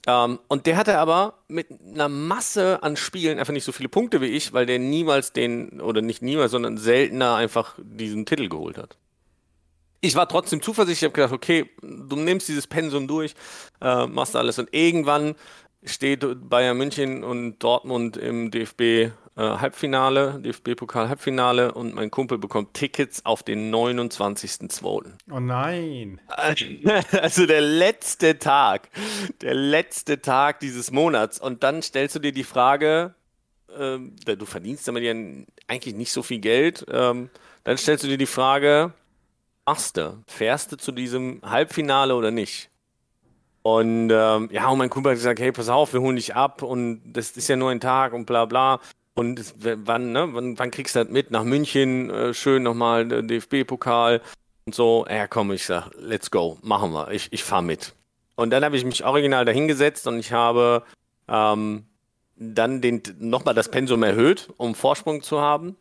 Ähm, und der hatte aber mit einer Masse an Spielen einfach nicht so viele Punkte wie ich, weil der niemals den, oder nicht niemals, sondern seltener einfach diesen Titel geholt hat. Ich war trotzdem zuversichtlich, ich habe gedacht, okay, du nimmst dieses Pensum durch, äh, machst alles und irgendwann steht Bayern München und Dortmund im DFB äh, Halbfinale, DFB-Pokal-Halbfinale und mein Kumpel bekommt Tickets auf den 29.02. Oh nein. Also der letzte Tag, der letzte Tag dieses Monats. Und dann stellst du dir die Frage, äh, du verdienst damit ja eigentlich nicht so viel Geld, ähm, dann stellst du dir die Frage, machst du, fährst du zu diesem Halbfinale oder nicht? Und ähm, ja, und mein Kumpel hat gesagt, hey, pass auf, wir holen dich ab und das ist ja nur ein Tag und bla bla. Und wann, ne, wann, wann kriegst du das mit? Nach München, äh, schön nochmal DFB-Pokal und so. Ja, komm, ich sag, let's go, machen wir. Ich, ich fahr mit. Und dann habe ich mich original dahingesetzt und ich habe ähm, dann den nochmal das Pensum erhöht, um Vorsprung zu haben.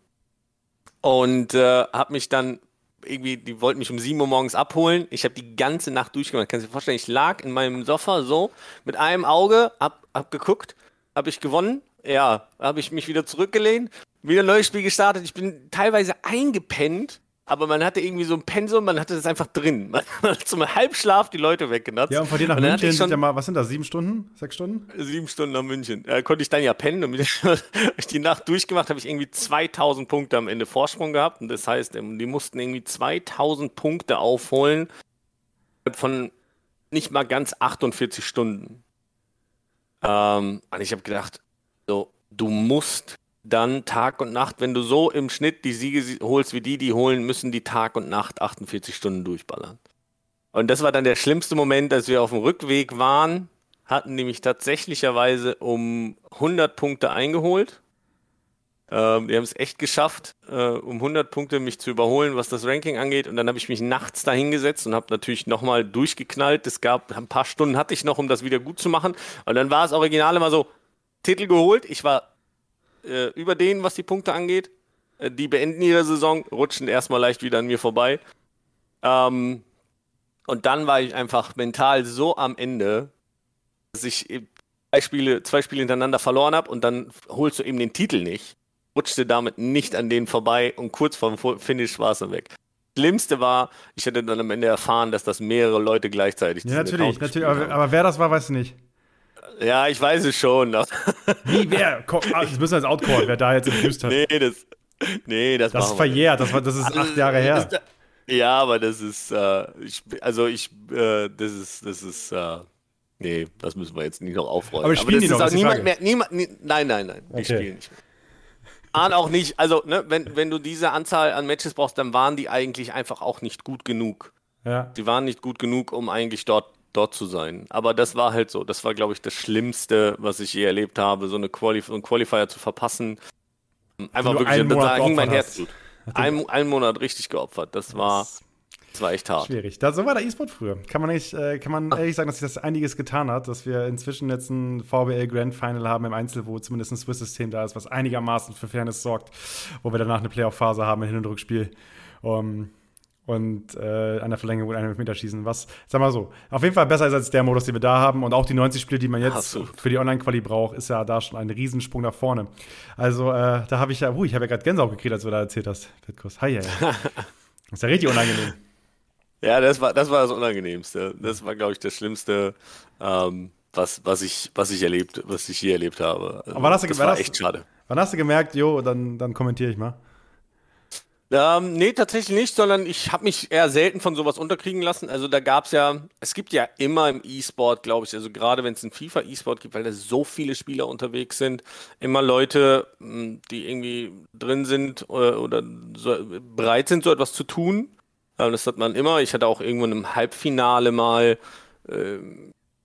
Und äh, habe mich dann irgendwie, die wollten mich um 7 Uhr morgens abholen. Ich habe die ganze Nacht durchgemacht. Kannst du dir vorstellen, ich lag in meinem Sofa so mit einem Auge, hab, hab geguckt, habe ich gewonnen. Ja, habe ich mich wieder zurückgelehnt, wieder ein neues Spiel gestartet. Ich bin teilweise eingepennt aber man hatte irgendwie so ein Pensum, man hatte das einfach drin. Man hat zum Halbschlaf die Leute weggenutzt. Ja, und von dir nach München sind ja mal, was sind das, sieben Stunden? Sechs Stunden? Sieben Stunden nach München. Da konnte ich dann ja pennen und ich die Nacht durchgemacht, habe ich irgendwie 2000 Punkte am Ende Vorsprung gehabt. Und das heißt, ähm, die mussten irgendwie 2000 Punkte aufholen von nicht mal ganz 48 Stunden. Ähm, und ich habe gedacht, so, du musst dann Tag und Nacht, wenn du so im Schnitt die Siege holst wie die, die holen, müssen die Tag und Nacht 48 Stunden durchballern. Und das war dann der schlimmste Moment, als wir auf dem Rückweg waren, hatten nämlich tatsächlicherweise um 100 Punkte eingeholt. Ähm, die haben es echt geschafft, äh, um 100 Punkte mich zu überholen, was das Ranking angeht. Und dann habe ich mich nachts da hingesetzt und habe natürlich nochmal durchgeknallt. Es gab ein paar Stunden hatte ich noch, um das wieder gut zu machen. Und dann war das Original immer so, Titel geholt. Ich war äh, über denen, was die Punkte angeht. Äh, die beenden ihre Saison, rutschen erstmal leicht wieder an mir vorbei. Ähm, und dann war ich einfach mental so am Ende, dass ich zwei Spiele, zwei Spiele hintereinander verloren habe und dann holst du eben den Titel nicht. Rutschte damit nicht an denen vorbei und kurz vorm Finish war es dann weg. Schlimmste war, ich hätte dann am Ende erfahren, dass das mehrere Leute gleichzeitig Ja, natürlich, natürlich aber, aber, wer das war, weißt du nicht. Ja, ich weiß es schon. Wie, wer? Ah, das müssen wir als Outcall, wer da jetzt abused hat. Nee, das, nee, das, das ist verjährt, das, war, das ist also, acht Jahre her. Ja, aber das ist, äh, ich, also ich, äh, das ist, das ist, äh, nee, das müssen wir jetzt nicht noch aufräumen. Aber spielen aber die noch, ist auch niemand mehr, niemand, nie, nein, nein, nein, okay. die spielen nicht mehr. Waren auch nicht, also, ne, wenn, wenn du diese Anzahl an Matches brauchst, dann waren die eigentlich einfach auch nicht gut genug. Ja. Die waren nicht gut genug, um eigentlich dort dort zu sein. Aber das war halt so. Das war, glaube ich, das Schlimmste, was ich je erlebt habe, so eine Qualif einen Qualifier zu verpassen. Einfach wirklich, da hing mein Herz. Ein, einen Monat richtig geopfert. Das war, das war echt hart. Schwierig. Da, so war der E-Sport früher. Kann man, nicht, äh, kann man ehrlich sagen, dass sich das einiges getan hat, dass wir inzwischen jetzt ein VBL Grand Final haben im Einzel, wo zumindest ein Swiss-System da ist, was einigermaßen für Fairness sorgt, wo wir danach eine Playoff-Phase haben, ein Hin- und Rückspiel. Um, und äh, an der Verlängerung und einem Meterschießen. Was, sag mal so, auf jeden Fall besser ist als der Modus, den wir da haben. Und auch die 90 Spiele, die man jetzt Absolut. für die Online-Quali braucht, ist ja da schon ein Riesensprung nach vorne. Also äh, da habe ich ja, uh, ich habe ja gerade Gänsehaut gekriegt, als du da erzählt hast, Petkus. Hi, ja, ja. Das ist ja richtig unangenehm. Ja, das war das, war das Unangenehmste. Das war, glaube ich, das Schlimmste, ähm, was, was, ich, was ich erlebt, was ich je erlebt habe. Aber wann hast du, das war echt schade. Wann hast du gemerkt, jo, dann, dann kommentiere ich mal? Ähm, nee, tatsächlich nicht, sondern ich habe mich eher selten von sowas unterkriegen lassen. Also da gab es ja, es gibt ja immer im E-Sport, glaube ich, also gerade wenn es einen FIFA E-Sport gibt, weil da so viele Spieler unterwegs sind, immer Leute, hm, die irgendwie drin sind oder, äh, oder so, bereit sind, so etwas zu tun. Ähm, das hat man immer. Ich hatte auch irgendwo in einem Halbfinale mal äh,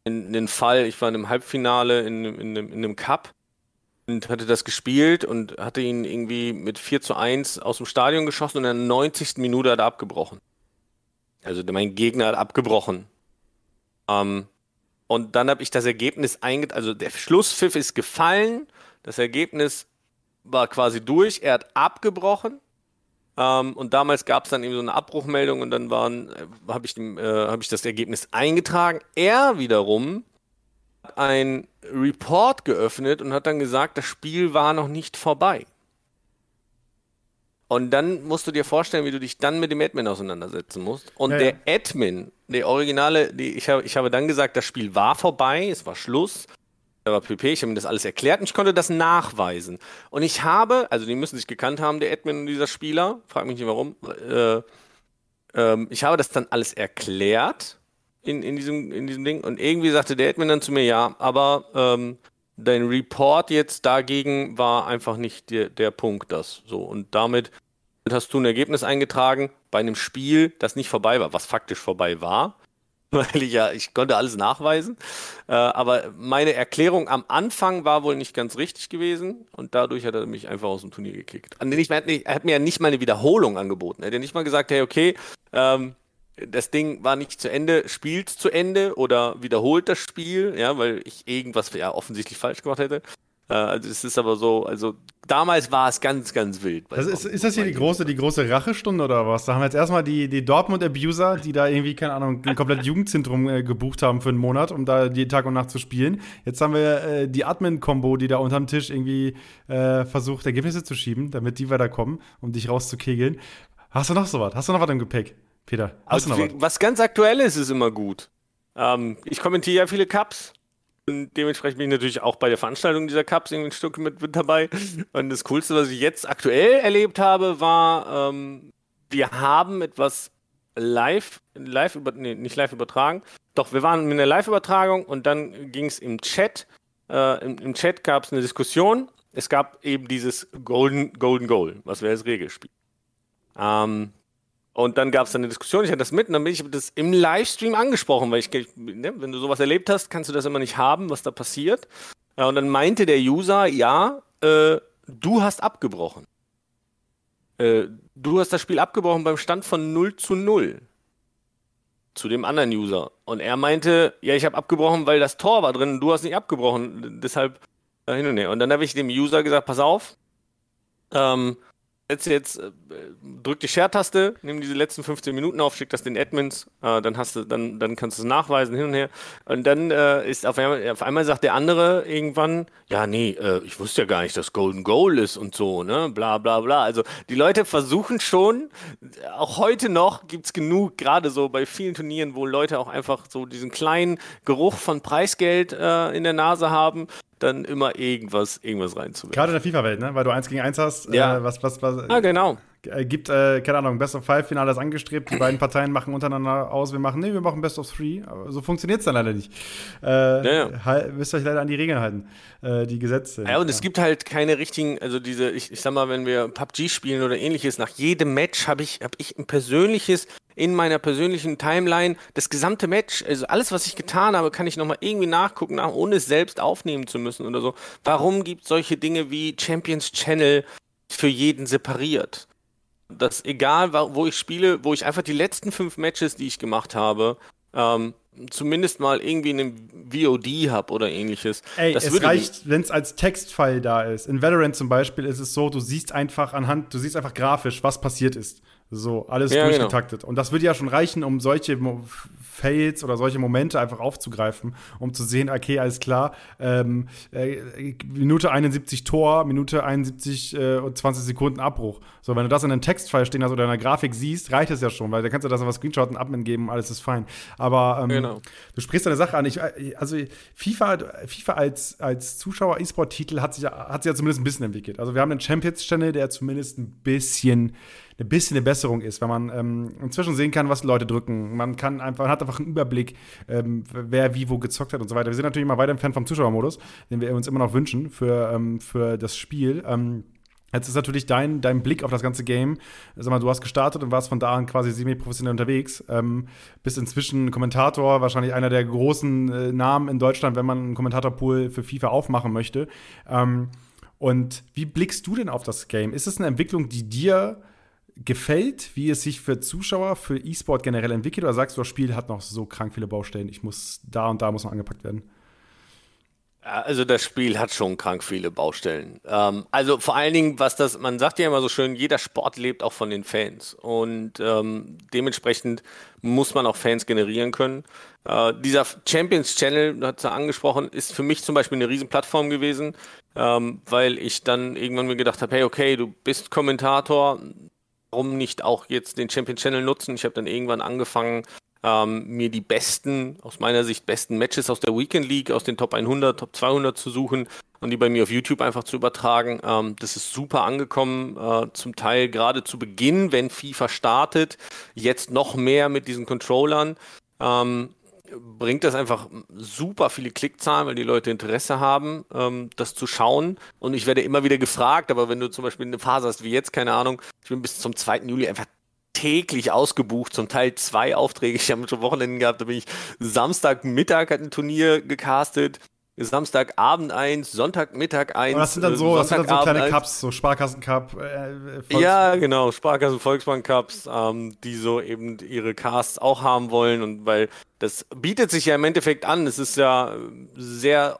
in, den Fall, ich war in einem Halbfinale in, in, in einem Cup und hatte das gespielt und hatte ihn irgendwie mit 4 zu 1 aus dem Stadion geschossen und in der 90. Minute hat er abgebrochen. Also mein Gegner hat abgebrochen. Ähm, und dann habe ich das Ergebnis eingetragen, also der Schlusspfiff ist gefallen, das Ergebnis war quasi durch, er hat abgebrochen. Ähm, und damals gab es dann eben so eine Abbruchmeldung und dann äh, habe ich, äh, hab ich das Ergebnis eingetragen. Er wiederum ein Report geöffnet und hat dann gesagt, das Spiel war noch nicht vorbei. Und dann musst du dir vorstellen, wie du dich dann mit dem Admin auseinandersetzen musst. Und ja, der ja. Admin, der Originale, die, ich, habe, ich habe dann gesagt, das Spiel war vorbei, es war Schluss. Da war PP, ich habe ihm das alles erklärt und ich konnte das nachweisen. Und ich habe, also die müssen sich gekannt haben, der Admin und dieser Spieler, frag mich nicht warum, äh, äh, ich habe das dann alles erklärt in, in, diesem, in diesem Ding. Und irgendwie sagte der Admin dann zu mir, ja, aber ähm, dein Report jetzt dagegen war einfach nicht der, der Punkt, das so. Und damit hast du ein Ergebnis eingetragen bei einem Spiel, das nicht vorbei war, was faktisch vorbei war. weil ich ja, ich konnte alles nachweisen. Äh, aber meine Erklärung am Anfang war wohl nicht ganz richtig gewesen und dadurch hat er mich einfach aus dem Turnier gekickt. Er hat mir ja nicht mal eine Wiederholung angeboten. Er hat ja nicht mal gesagt, hey, okay, ähm, das Ding war nicht zu Ende, spielt zu Ende oder wiederholt das Spiel, ja, weil ich irgendwas ja offensichtlich falsch gemacht hätte. Äh, also es ist aber so, also damals war es ganz, ganz wild. Also ist, ist, das hier die große, die große Rachestunde oder was? Da haben wir jetzt erstmal die, die Dortmund-Abuser, die da irgendwie, keine Ahnung, ein komplettes Jugendzentrum äh, gebucht haben für einen Monat, um da jeden Tag und Nacht zu spielen. Jetzt haben wir äh, die Admin-Kombo, die da unterm Tisch irgendwie äh, versucht, Ergebnisse zu schieben, damit die weiterkommen, um dich rauszukegeln. Hast du noch sowas? Hast du noch was im Gepäck, Peter? Also, was? ganz Aktuelles ist immer gut. Ähm, ich kommentiere ja viele Cups und dementsprechend bin ich natürlich auch bei der Veranstaltung dieser Cups irgendwie ein Stück mit, mit dabei. Und das Coolste, was ich jetzt aktuell erlebt habe, war, ähm, wir haben etwas live, live über, nee, nicht live übertragen. Doch, wir waren mit einer Live-Übertragung und dann ging es im Chat. Äh, im, im, Chat gab es eine Diskussion. Es gab eben dieses Golden, Golden Goal, was wäre das Regelspiel. Ähm, und dann gab es eine Diskussion, ich hatte das mit und dann bin ich das im Livestream angesprochen, weil ich, ne, wenn du sowas erlebt hast, kannst du das immer nicht haben, was da passiert. Ja, und dann meinte der User, ja, äh, du hast abgebrochen. Äh, du hast das Spiel abgebrochen beim Stand von 0 zu 0 zu dem anderen User. Und er meinte, ja, ich habe abgebrochen, weil das Tor war drin, du hast nicht abgebrochen, deshalb äh, hin und her. Und dann habe ich dem User gesagt, pass auf, ähm, setz jetzt, äh, drück die Share-Taste, nimm diese letzten 15 Minuten auf, schick das den Admins, äh, dann hast du, dann, dann kannst du es nachweisen hin und her. Und dann äh, ist auf einmal, auf einmal sagt der andere irgendwann, ja, nee, äh, ich wusste ja gar nicht, dass Golden Goal ist und so, ne? Bla bla bla. Also die Leute versuchen schon, auch heute noch gibt es genug, gerade so bei vielen Turnieren, wo Leute auch einfach so diesen kleinen Geruch von Preisgeld äh, in der Nase haben dann immer irgendwas, irgendwas reinzuwerfen. Gerade in der FIFA-Welt, ne? Weil du eins gegen eins hast. Ja. Äh, was, was, was, ah, genau. Äh, gibt, äh, keine Ahnung, Best of Five Finale ist angestrebt. Die beiden Parteien machen untereinander aus. Wir machen, nee, wir machen Best of Three. Aber so funktioniert es dann leider nicht. Äh, ja. Halt, müsst euch leider an die Regeln halten, äh, die Gesetze. Ja, und ja. es gibt halt keine richtigen, also diese, ich, ich sag mal, wenn wir PUBG spielen oder ähnliches, nach jedem Match habe ich, hab ich ein persönliches in meiner persönlichen Timeline das gesamte Match, also alles, was ich getan habe, kann ich nochmal irgendwie nachgucken, nach, ohne es selbst aufnehmen zu müssen oder so. Warum gibt es solche Dinge wie Champions Channel für jeden separiert? Dass egal, wo ich spiele, wo ich einfach die letzten fünf Matches, die ich gemacht habe, ähm, zumindest mal irgendwie einen VOD habe oder ähnliches. Ey, das es reicht, wenn es als Textfile da ist. In Valorant zum Beispiel ist es so, du siehst einfach anhand, du siehst einfach grafisch, was passiert ist. So, alles ja, genau. durchgetaktet. Genau. Und das würde ja schon reichen, um solche Fails oder solche Momente einfach aufzugreifen, um zu sehen, okay, alles klar, ähm, äh, Minute 71 Tor, Minute 71 äh, und 20 Sekunden Abbruch. So, wenn du das in einem Textfile stehen hast oder in einer Grafik siehst, reicht es ja schon, weil dann kannst du das auf Screenshotten Admin geben, alles ist fein. Aber ähm, genau. du sprichst eine Sache an. Ich, also FIFA, FIFA als, als Zuschauer-E-Sport-Titel hat sich, hat sich ja zumindest ein bisschen entwickelt. Also wir haben einen Champions-Channel, der zumindest ein bisschen ein bisschen eine Besserung ist, weil man ähm, inzwischen sehen kann, was Leute drücken. Man kann einfach, man hat einfach einen Überblick, ähm, wer wie wo gezockt hat und so weiter. Wir sind natürlich immer weiter entfernt vom Zuschauermodus, den wir uns immer noch wünschen für, ähm, für das Spiel. Ähm, Jetzt ist natürlich dein, dein Blick auf das ganze Game. Sag mal, du hast gestartet und warst von da an quasi semi-professionell unterwegs. Ähm, bist inzwischen Kommentator, wahrscheinlich einer der großen äh, Namen in Deutschland, wenn man einen Kommentatorpool für FIFA aufmachen möchte. Ähm, und wie blickst du denn auf das Game? Ist es eine Entwicklung, die dir gefällt, wie es sich für Zuschauer, für E-Sport generell entwickelt? Oder sagst du, das Spiel hat noch so krank viele Baustellen, ich muss, da und da muss noch angepackt werden? Also das Spiel hat schon krank viele Baustellen. Ähm, also vor allen Dingen, was das, man sagt ja immer so schön, jeder Sport lebt auch von den Fans. Und ähm, dementsprechend muss man auch Fans generieren können. Äh, dieser Champions Channel, du hast ja angesprochen, ist für mich zum Beispiel eine Riesenplattform gewesen, ähm, weil ich dann irgendwann mir gedacht habe, hey, okay, du bist Kommentator, warum nicht auch jetzt den Champion Channel nutzen? Ich habe dann irgendwann angefangen, ähm, mir die besten, aus meiner Sicht besten Matches aus der Weekend League, aus den Top 100, Top 200 zu suchen und die bei mir auf YouTube einfach zu übertragen. Ähm, das ist super angekommen, äh, zum Teil gerade zu Beginn, wenn FIFA startet, jetzt noch mehr mit diesen Controllern. Ähm, bringt das einfach super viele Klickzahlen, weil die Leute Interesse haben, ähm, das zu schauen. Und ich werde immer wieder gefragt, aber wenn du zum Beispiel eine Phase hast wie jetzt, keine Ahnung, ich bin bis zum 2. Juli einfach täglich ausgebucht, zum Teil zwei Aufträge. Ich habe schon Wochenenden gehabt, da bin ich Samstagmittag hat ein Turnier gecastet, Samstagabend eins, Sonntagmittag eins. Und das sind dann so, das sind dann so kleine Cups, so Sparkassen-Cup. Äh, ja, genau, Sparkassen, Volksbank-Cups, ähm, die so eben ihre Casts auch haben wollen und weil das bietet sich ja im Endeffekt an. Es ist ja sehr,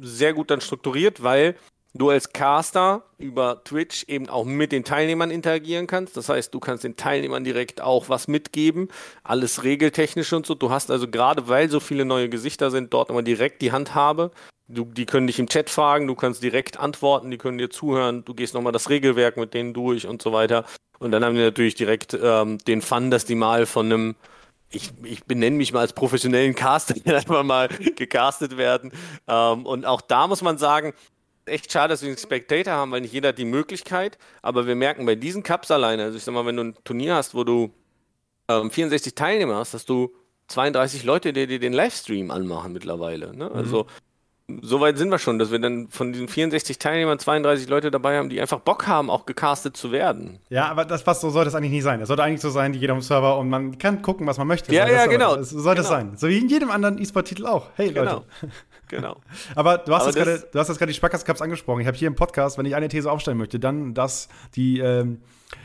sehr gut dann strukturiert, weil du als Caster über Twitch eben auch mit den Teilnehmern interagieren kannst. Das heißt, du kannst den Teilnehmern direkt auch was mitgeben, alles regeltechnisch und so. Du hast also gerade, weil so viele neue Gesichter sind, dort immer direkt die Handhabe. Du, die können dich im Chat fragen, du kannst direkt antworten, die können dir zuhören, du gehst nochmal das Regelwerk mit denen durch und so weiter. Und dann haben die natürlich direkt ähm, den Fun, dass die mal von einem ich, ich benenne mich mal als professionellen Caster, die einfach mal gecastet werden. Ähm, und auch da muss man sagen, echt schade, dass wir einen Spectator haben, weil nicht jeder hat die Möglichkeit. Aber wir merken bei diesen Cups alleine, also ich sag mal, wenn du ein Turnier hast, wo du ähm, 64 Teilnehmer hast, dass du 32 Leute, die dir den Livestream anmachen mittlerweile. Ne? Also mhm. so weit sind wir schon, dass wir dann von diesen 64 Teilnehmern 32 Leute dabei haben, die einfach Bock haben, auch gecastet zu werden. Ja, aber das was so sollte es eigentlich nicht sein. Es sollte eigentlich so sein, die jeder am Server und man kann gucken, was man möchte. Ja, ja, genau. So sollte genau. es sein. So wie in jedem anderen E-Sport-Titel auch. Hey, genau. Leute. Genau. Aber du hast, Aber jetzt grade, gerade die Sparkasse Cups angesprochen. Ich habe hier im Podcast, wenn ich eine These aufstellen möchte, dann, dass die, ähm,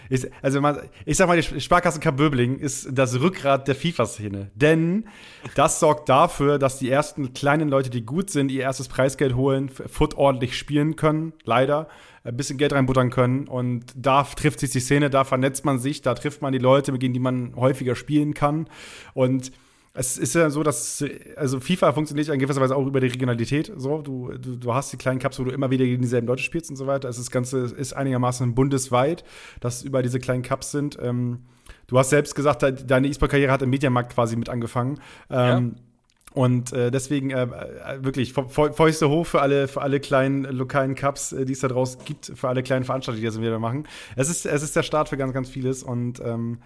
ist, also man, ich sag mal, die Sparkasse Cup Böbling ist das Rückgrat der FIFA-Szene. Denn das sorgt dafür, dass die ersten kleinen Leute, die gut sind, ihr erstes Preisgeld holen, Foot ordentlich spielen können, leider ein bisschen Geld reinbuttern können. Und da trifft sich die Szene, da vernetzt man sich, da trifft man die Leute, mit denen die man häufiger spielen kann. Und es ist ja so, dass also FIFA funktioniert in gewisser Weise auch über die Regionalität. So, du, du, du hast die kleinen Cups, wo du immer wieder gegen dieselben Leute spielst und so weiter. Es ist das Ganze ist einigermaßen bundesweit, dass über diese kleinen Cups sind. Ähm, du hast selbst gesagt, deine E-Sport-Karriere hat im Mediamarkt quasi mit angefangen. Ähm, ja. Und äh, deswegen äh, wirklich Fäuste hoch für alle, für alle kleinen lokalen Cups, äh, die es da draußen gibt, für alle kleinen Veranstalter, die das wieder machen. Es ist, es ist der Start für ganz, ganz vieles. Und ähm,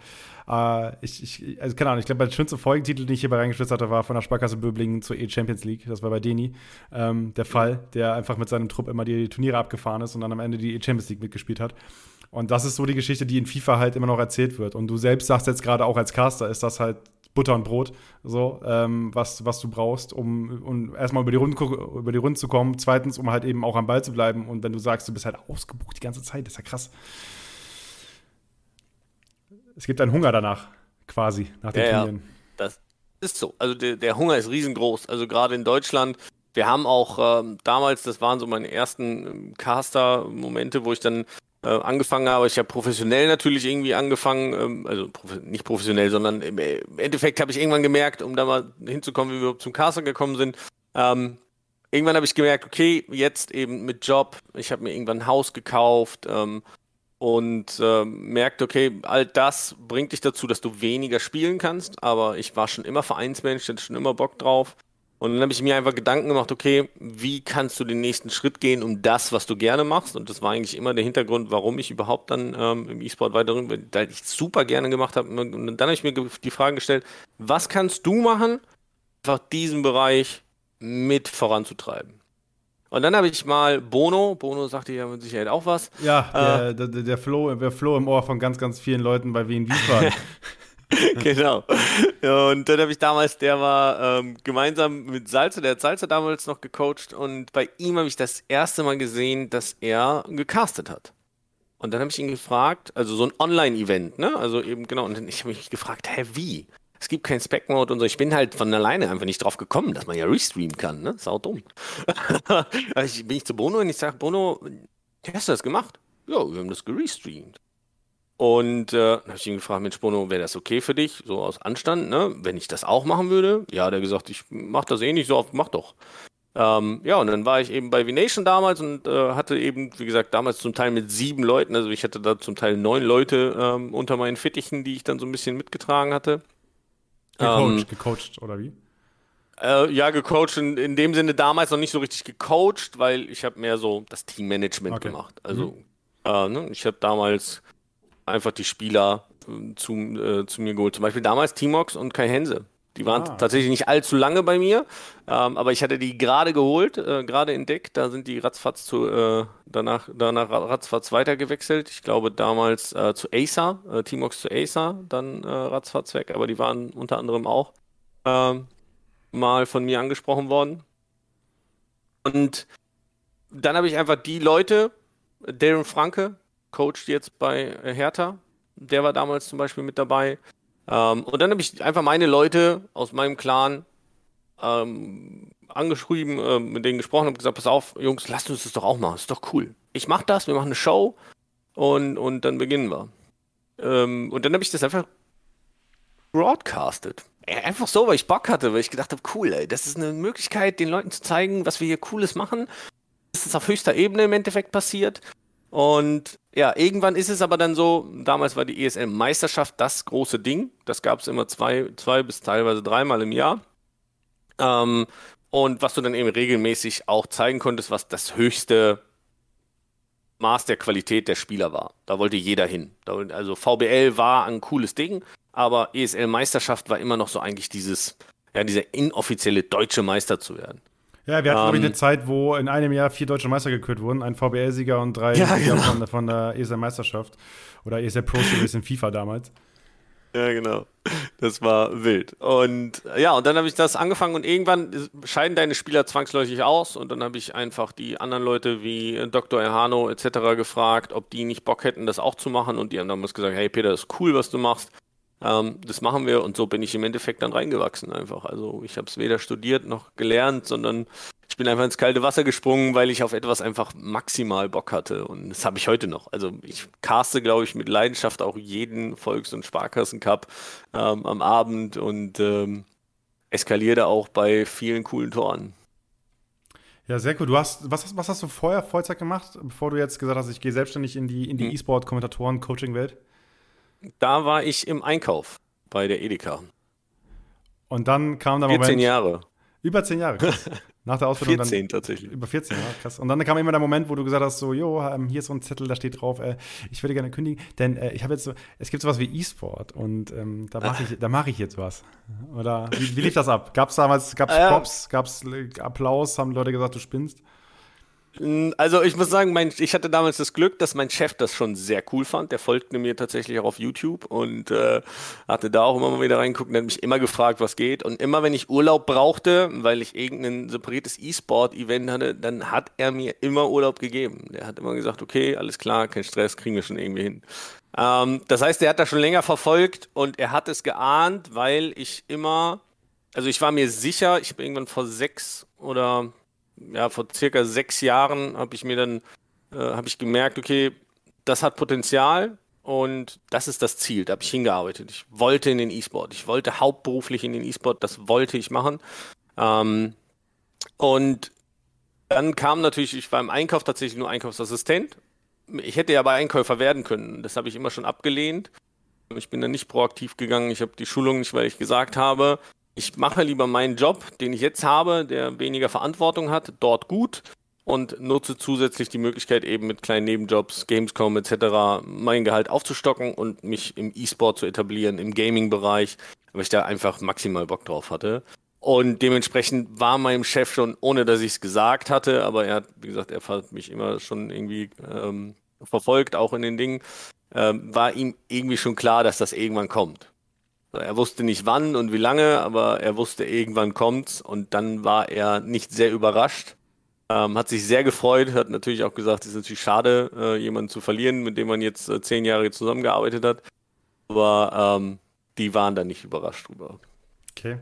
äh, ich, ich, also keine Ahnung, ich glaube, der schönste Folgentitel, den ich hierbei reingeschwitzt hatte, war von der Sparkasse Böblingen zur E-Champions League. Das war bei Deni ähm, der Fall, der einfach mit seinem Trupp immer die Turniere abgefahren ist und dann am Ende die E-Champions League mitgespielt hat. Und das ist so die Geschichte, die in FIFA halt immer noch erzählt wird. Und du selbst sagst jetzt gerade auch als Caster, ist das halt Butter und Brot, so, ähm, was, was du brauchst, um, um erstmal über die, Runden, über die Runden zu kommen. Zweitens, um halt eben auch am Ball zu bleiben. Und wenn du sagst, du bist halt ausgebucht die ganze Zeit, ist ja krass. Es gibt einen Hunger danach, quasi, nach den ja, Turnieren. Ja, das ist so. Also der, der Hunger ist riesengroß. Also gerade in Deutschland. Wir haben auch ähm, damals, das waren so meine ersten ähm, Caster-Momente, wo ich dann äh, angefangen habe. Ich habe professionell natürlich irgendwie angefangen, ähm, also prof nicht professionell, sondern im, im Endeffekt habe ich irgendwann gemerkt, um da mal hinzukommen, wie wir zum Caster gekommen sind. Ähm, irgendwann habe ich gemerkt, okay, jetzt eben mit Job, ich habe mir irgendwann ein Haus gekauft ähm, und äh, merkt, okay, all das bringt dich dazu, dass du weniger spielen kannst, aber ich war schon immer Vereinsmensch, hatte schon immer Bock drauf. Und dann habe ich mir einfach Gedanken gemacht, okay, wie kannst du den nächsten Schritt gehen, um das, was du gerne machst? Und das war eigentlich immer der Hintergrund, warum ich überhaupt dann ähm, im E-Sport weiter, weil ich super gerne gemacht habe. Und dann habe ich mir die Frage gestellt, was kannst du machen, einfach diesen Bereich mit voranzutreiben? Und dann habe ich mal Bono, Bono sagte ja mit Sicherheit auch was. Ja, äh, der, der, der, Flow, der Flow im Ohr von ganz, ganz vielen Leuten bei Wien Wiesbaden. genau. Und dann habe ich damals, der war ähm, gemeinsam mit Salze, der hat Salze damals noch gecoacht und bei ihm habe ich das erste Mal gesehen, dass er gecastet hat. Und dann habe ich ihn gefragt, also so ein Online-Event, ne? Also eben genau, und dann ich habe mich gefragt, hä, wie? Es gibt keinen Spec-Mode und so. Ich bin halt von alleine einfach nicht drauf gekommen, dass man ja restreamen kann, ne? Sau dumm. also bin ich zu Bono und ich sage, Bono, hast du das gemacht? Ja, wir haben das gerestreamt. Und äh, dann habe ich ihn gefragt, Mensch, Bono, wäre das okay für dich, so aus Anstand, ne? Wenn ich das auch machen würde? Ja, hat gesagt, ich mache das eh nicht so oft, mach doch. Ähm, ja, und dann war ich eben bei V-Nation damals und äh, hatte eben, wie gesagt, damals zum Teil mit sieben Leuten, also ich hatte da zum Teil neun Leute ähm, unter meinen Fittichen, die ich dann so ein bisschen mitgetragen hatte. Gecoacht, ähm, gecoacht oder wie? Äh, ja, gecoacht in, in, dem Sinne damals noch nicht so richtig gecoacht, weil ich habe mehr so das Teammanagement okay. gemacht. Also mhm. äh, ne, ich habe damals einfach die Spieler äh, zu, äh, zu mir geholt. Zum Beispiel damals Timox und Kai Hense. Die waren ah. tatsächlich nicht allzu lange bei mir, ähm, aber ich hatte die gerade geholt, äh, gerade entdeckt. Da sind die ratzfatz zu, äh, danach, danach ratzfatz weitergewechselt. Ich glaube damals äh, zu Acer, äh, Timox zu Acer, dann äh, ratzfatz weg, aber die waren unter anderem auch ähm, mal von mir angesprochen worden. Und dann habe ich einfach die Leute, Darren Franke, coacht jetzt bei Hertha, der war damals zum Beispiel mit dabei. Ähm, und dann habe ich einfach meine Leute aus meinem Clan ähm, angeschrieben, äh, mit denen gesprochen und gesagt, pass auf, Jungs, lasst uns das doch auch machen, ist doch cool. Ich mache das, wir machen eine Show und, und dann beginnen wir. Ähm, und dann habe ich das einfach broadcastet. Einfach so, weil ich Bock hatte, weil ich gedacht habe, cool, ey, das ist eine Möglichkeit, den Leuten zu zeigen, was wir hier Cooles machen. Das ist auf höchster Ebene im Endeffekt passiert. Und ja, irgendwann ist es aber dann so, damals war die ESL-Meisterschaft das große Ding. Das gab es immer zwei, zwei bis teilweise dreimal im Jahr. Ähm, und was du dann eben regelmäßig auch zeigen konntest, was das höchste Maß der Qualität der Spieler war. Da wollte jeder hin. Also VBL war ein cooles Ding, aber ESL-Meisterschaft war immer noch so eigentlich dieses, ja, dieser inoffizielle deutsche Meister zu werden. Ja, wir hatten, ähm, glaube ich, eine Zeit, wo in einem Jahr vier deutsche Meister gekürt wurden. Ein VBL-Sieger und drei ja, Sieger genau. von, von, der ESL-Meisterschaft. Oder ESL Pro Series in FIFA damals. Ja, genau. Das war wild. Und ja, und dann habe ich das angefangen und irgendwann scheiden deine Spieler zwangsläufig aus und dann habe ich einfach die anderen Leute wie Dr. Erhano etc. gefragt, ob die nicht Bock hätten, das auch zu machen und die haben damals gesagt, hey Peter, das ist cool, was du machst. Ähm, das machen wir und so bin ich im Endeffekt dann reingewachsen einfach. Also ich habe es weder studiert noch gelernt, sondern ich bin einfach ins kalte Wasser gesprungen, weil ich auf etwas einfach maximal Bock hatte. Und das habe ich heute noch. Also ich caste, glaube ich, mit Leidenschaft auch jeden Volks- und Sparkassen-Cup ähm, am Abend und ähm, eskaliere da auch bei vielen coolen Toren. Ja, sehr cool. Du hast, was, was hast du vorher Vollzeit gemacht, bevor du jetzt gesagt hast, ich gehe selbstständig in die, in die hm. E-Sport-Kommentatoren-Coaching-Welt? Da war ich im Einkauf bei der Edeka. Und dann kam der Moment. 14 Jahre. Über 10 Jahre, krass. Nach der Ausbildung 14 dann, tatsächlich. Über 14 Jahre, krass. Und dann kam immer der Moment, wo du gesagt hast, so, jo, ähm, hier ist so ein Zettel, da steht drauf, äh, ich würde gerne kündigen, denn äh, ich habe jetzt so, es gibt sowas wie E-Sport und ähm, da mache ich, mach ich jetzt was. Oder wie, wie lief das ab? Gab es damals, gab es Props, gab es Applaus, haben Leute gesagt, du spinnst? Also ich muss sagen, mein, ich hatte damals das Glück, dass mein Chef das schon sehr cool fand. Der folgte mir tatsächlich auch auf YouTube und äh, hatte da auch immer mal wieder reingeguckt und hat mich immer gefragt, was geht. Und immer wenn ich Urlaub brauchte, weil ich irgendein separiertes E-Sport-Event hatte, dann hat er mir immer Urlaub gegeben. Der hat immer gesagt, okay, alles klar, kein Stress, kriegen wir schon irgendwie hin. Ähm, das heißt, er hat das schon länger verfolgt und er hat es geahnt, weil ich immer, also ich war mir sicher, ich habe irgendwann vor sechs oder ja, vor circa sechs Jahren habe ich mir dann, äh, habe ich gemerkt, okay, das hat Potenzial und das ist das Ziel. Da habe ich hingearbeitet. Ich wollte in den E-Sport. Ich wollte hauptberuflich in den E-Sport. Das wollte ich machen. Ähm, und dann kam natürlich, ich war im Einkauf tatsächlich nur Einkaufsassistent. Ich hätte ja aber Einkäufer werden können. Das habe ich immer schon abgelehnt. Ich bin dann nicht proaktiv gegangen. Ich habe die Schulung nicht, weil ich gesagt habe, ich mache lieber meinen Job, den ich jetzt habe, der weniger Verantwortung hat, dort gut und nutze zusätzlich die Möglichkeit eben mit kleinen Nebenjobs, Gamescom etc. mein Gehalt aufzustocken und mich im E-Sport zu etablieren, im Gaming-Bereich, weil ich da einfach maximal Bock drauf hatte. Und dementsprechend war meinem Chef schon, ohne dass ich es gesagt hatte, aber er hat, wie gesagt, er hat mich immer schon irgendwie ähm, verfolgt, auch in den Dingen, ähm, war ihm irgendwie schon klar, dass das irgendwann kommt. Er wusste nicht wann und wie lange, aber er wusste, irgendwann kommt's. Und dann war er nicht sehr überrascht. Ähm, hat sich sehr gefreut, hat natürlich auch gesagt, es ist natürlich schade, äh, jemanden zu verlieren, mit dem man jetzt äh, zehn Jahre zusammengearbeitet hat. Aber ähm, die waren da nicht überrascht drüber. Okay.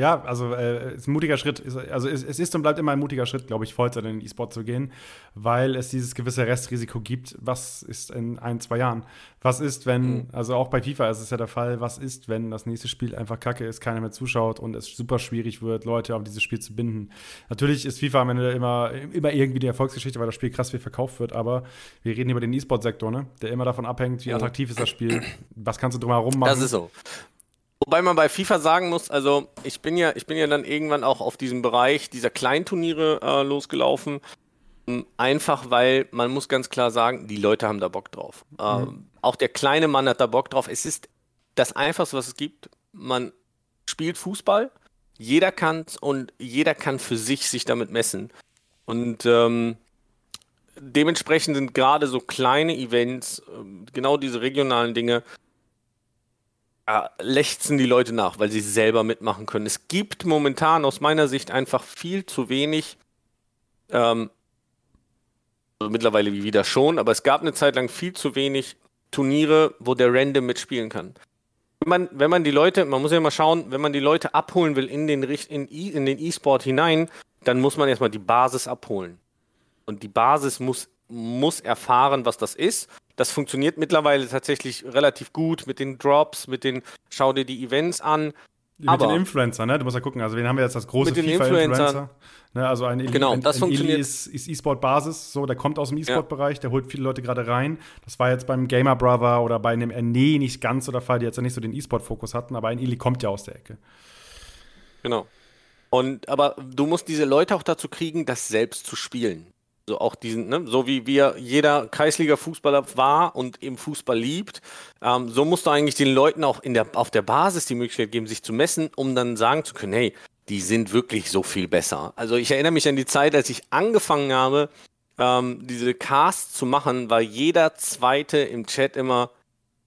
Ja, also äh, ist ein mutiger Schritt. Also es, es, ist und bleibt immer ein mutiger Schritt, glaube ich, Vollzeit in den E-Sport zu gehen, weil es dieses gewisse Restrisiko gibt. Was ist in ein, zwei Jahren? Was ist, wenn, mhm. also auch bei FIFA ist es ja der Fall, was ist, wenn das nächste Spiel einfach kacke ist, keiner mehr zuschaut und es super schwierig wird, Leute auf dieses Spiel zu binden. Natürlich ist FIFA am Ende immer, immer irgendwie die Erfolgsgeschichte, weil das Spiel krass viel verkauft wird, aber wir reden über den E-Sport-Sektor, ne? der immer davon abhängt, wie attraktiv ist das Spiel, was kannst du drumherum machen. Das ist so. Wobei man bei FIFA sagen muss, also ich bin ja, ich bin ja dann irgendwann auch auf diesem Bereich dieser Kleinturniere äh, losgelaufen. Ähm, einfach weil man muss ganz klar sagen, die Leute haben da Bock drauf. Ähm, mhm. Auch der kleine Mann hat da Bock drauf. Es ist das Einfachste, was es gibt. Man spielt Fußball, jeder kann und jeder kann für sich sich damit messen. Und ähm, dementsprechend sind gerade so kleine Events, ähm, genau diese regionalen Dinge, lechzen die Leute nach, weil sie selber mitmachen können. Es gibt momentan aus meiner Sicht einfach viel zu wenig, ähm, mittlerweile wieder schon, aber es gab eine Zeit lang viel zu wenig Turniere, wo der Random mitspielen kann. Wenn man, wenn man die Leute, man muss ja mal schauen, wenn man die Leute abholen will in den in, in den E-Sport hinein, dann muss man erstmal die Basis abholen. Und die Basis muss, muss erfahren, was das ist. Das funktioniert mittlerweile tatsächlich relativ gut mit den Drops, mit den, schau dir die Events an. Mit Aber, den Influencern, ne? Du musst ja gucken, also wen haben wir jetzt als große FIFA-Influencer? Ne, also ein, genau, ein, das ein funktioniert. Eli ist, ist E-Sport-Basis, so, der kommt aus dem E-Sport-Bereich, ja. der holt viele Leute gerade rein. Das war jetzt beim Gamer Brother oder bei einem Erne nicht ganz so der Fall, die jetzt ja nicht so den E-Sport-Fokus hatten, aber ein Eli kommt ja aus der Ecke. Genau. Und aber du musst diese Leute auch dazu kriegen, das selbst zu spielen. So auch diesen, ne, so wie wir jeder Kreisliga-Fußballer war und eben Fußball liebt, ähm, so musst du eigentlich den Leuten auch in der, auf der Basis die Möglichkeit geben, sich zu messen, um dann sagen zu können, hey, die sind wirklich so viel besser. Also ich erinnere mich an die Zeit, als ich angefangen habe, ähm, diese Casts zu machen, war jeder Zweite im Chat immer,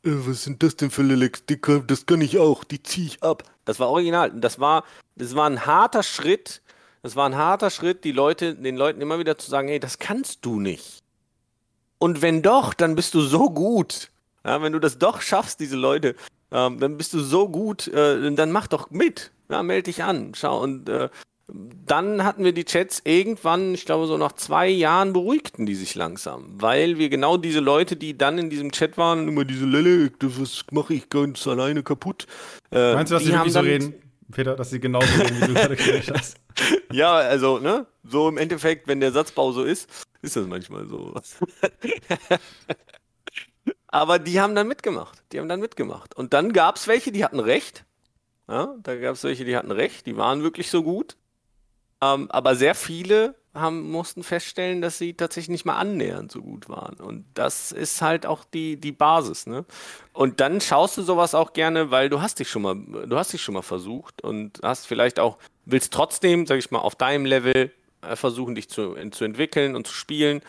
äh, was sind das denn für Lelex? Das kann ich auch, die ziehe ich ab. Das war original. Das war, das war ein harter Schritt, das war ein harter Schritt, die Leute, den Leuten immer wieder zu sagen, hey, das kannst du nicht. Und wenn doch, dann bist du so gut. Ja, wenn du das doch schaffst, diese Leute, ähm, dann bist du so gut, äh, dann mach doch mit. Ja, melde dich an. Schau, und äh, dann hatten wir die Chats irgendwann, ich glaube, so nach zwei Jahren beruhigten die sich langsam, weil wir genau diese Leute, die dann in diesem Chat waren, immer diese Lelle, das mache ich ganz alleine kaputt. Äh, Meinst du, dass die, die wirklich so reden? Peter, dass sie genauso reden, wie du gerade gesagt hast. Ja, also, ne? So im Endeffekt, wenn der Satzbau so ist, ist das manchmal so. Aber die haben dann mitgemacht. Die haben dann mitgemacht. Und dann gab es welche, die hatten recht. Ja, da gab es welche, die hatten recht. Die waren wirklich so gut. Ähm, aber sehr viele haben, mussten feststellen, dass sie tatsächlich nicht mal annähernd so gut waren. Und das ist halt auch die, die Basis, ne? Und dann schaust du sowas auch gerne, weil du hast dich schon mal, du hast dich schon mal versucht und hast vielleicht auch, willst trotzdem, sag ich mal, auf deinem Level äh, versuchen, dich zu, zu entwickeln und zu spielen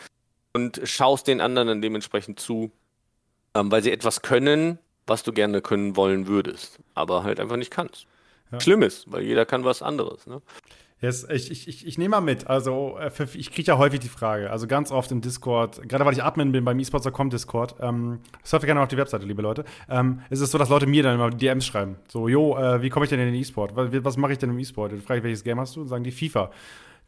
und schaust den anderen dann dementsprechend zu, ähm, weil sie etwas können, was du gerne können wollen würdest, aber halt einfach nicht kannst. Ja. Schlimmes, weil jeder kann was anderes, ne? Yes, ich, ich, ich, ich nehme mal mit. Also, äh, ich kriege ja häufig die Frage, also ganz oft im Discord, gerade weil ich Admin bin beim esports.com Discord, ähm, surft gerne auf die Webseite, liebe Leute, ähm, ist es so, dass Leute mir dann immer DMs schreiben. So, jo, äh, wie komme ich denn in den E-Sport? Was, was mache ich denn im E-Sport? Dann frage ich, welches Game hast du? Und sagen die FIFA.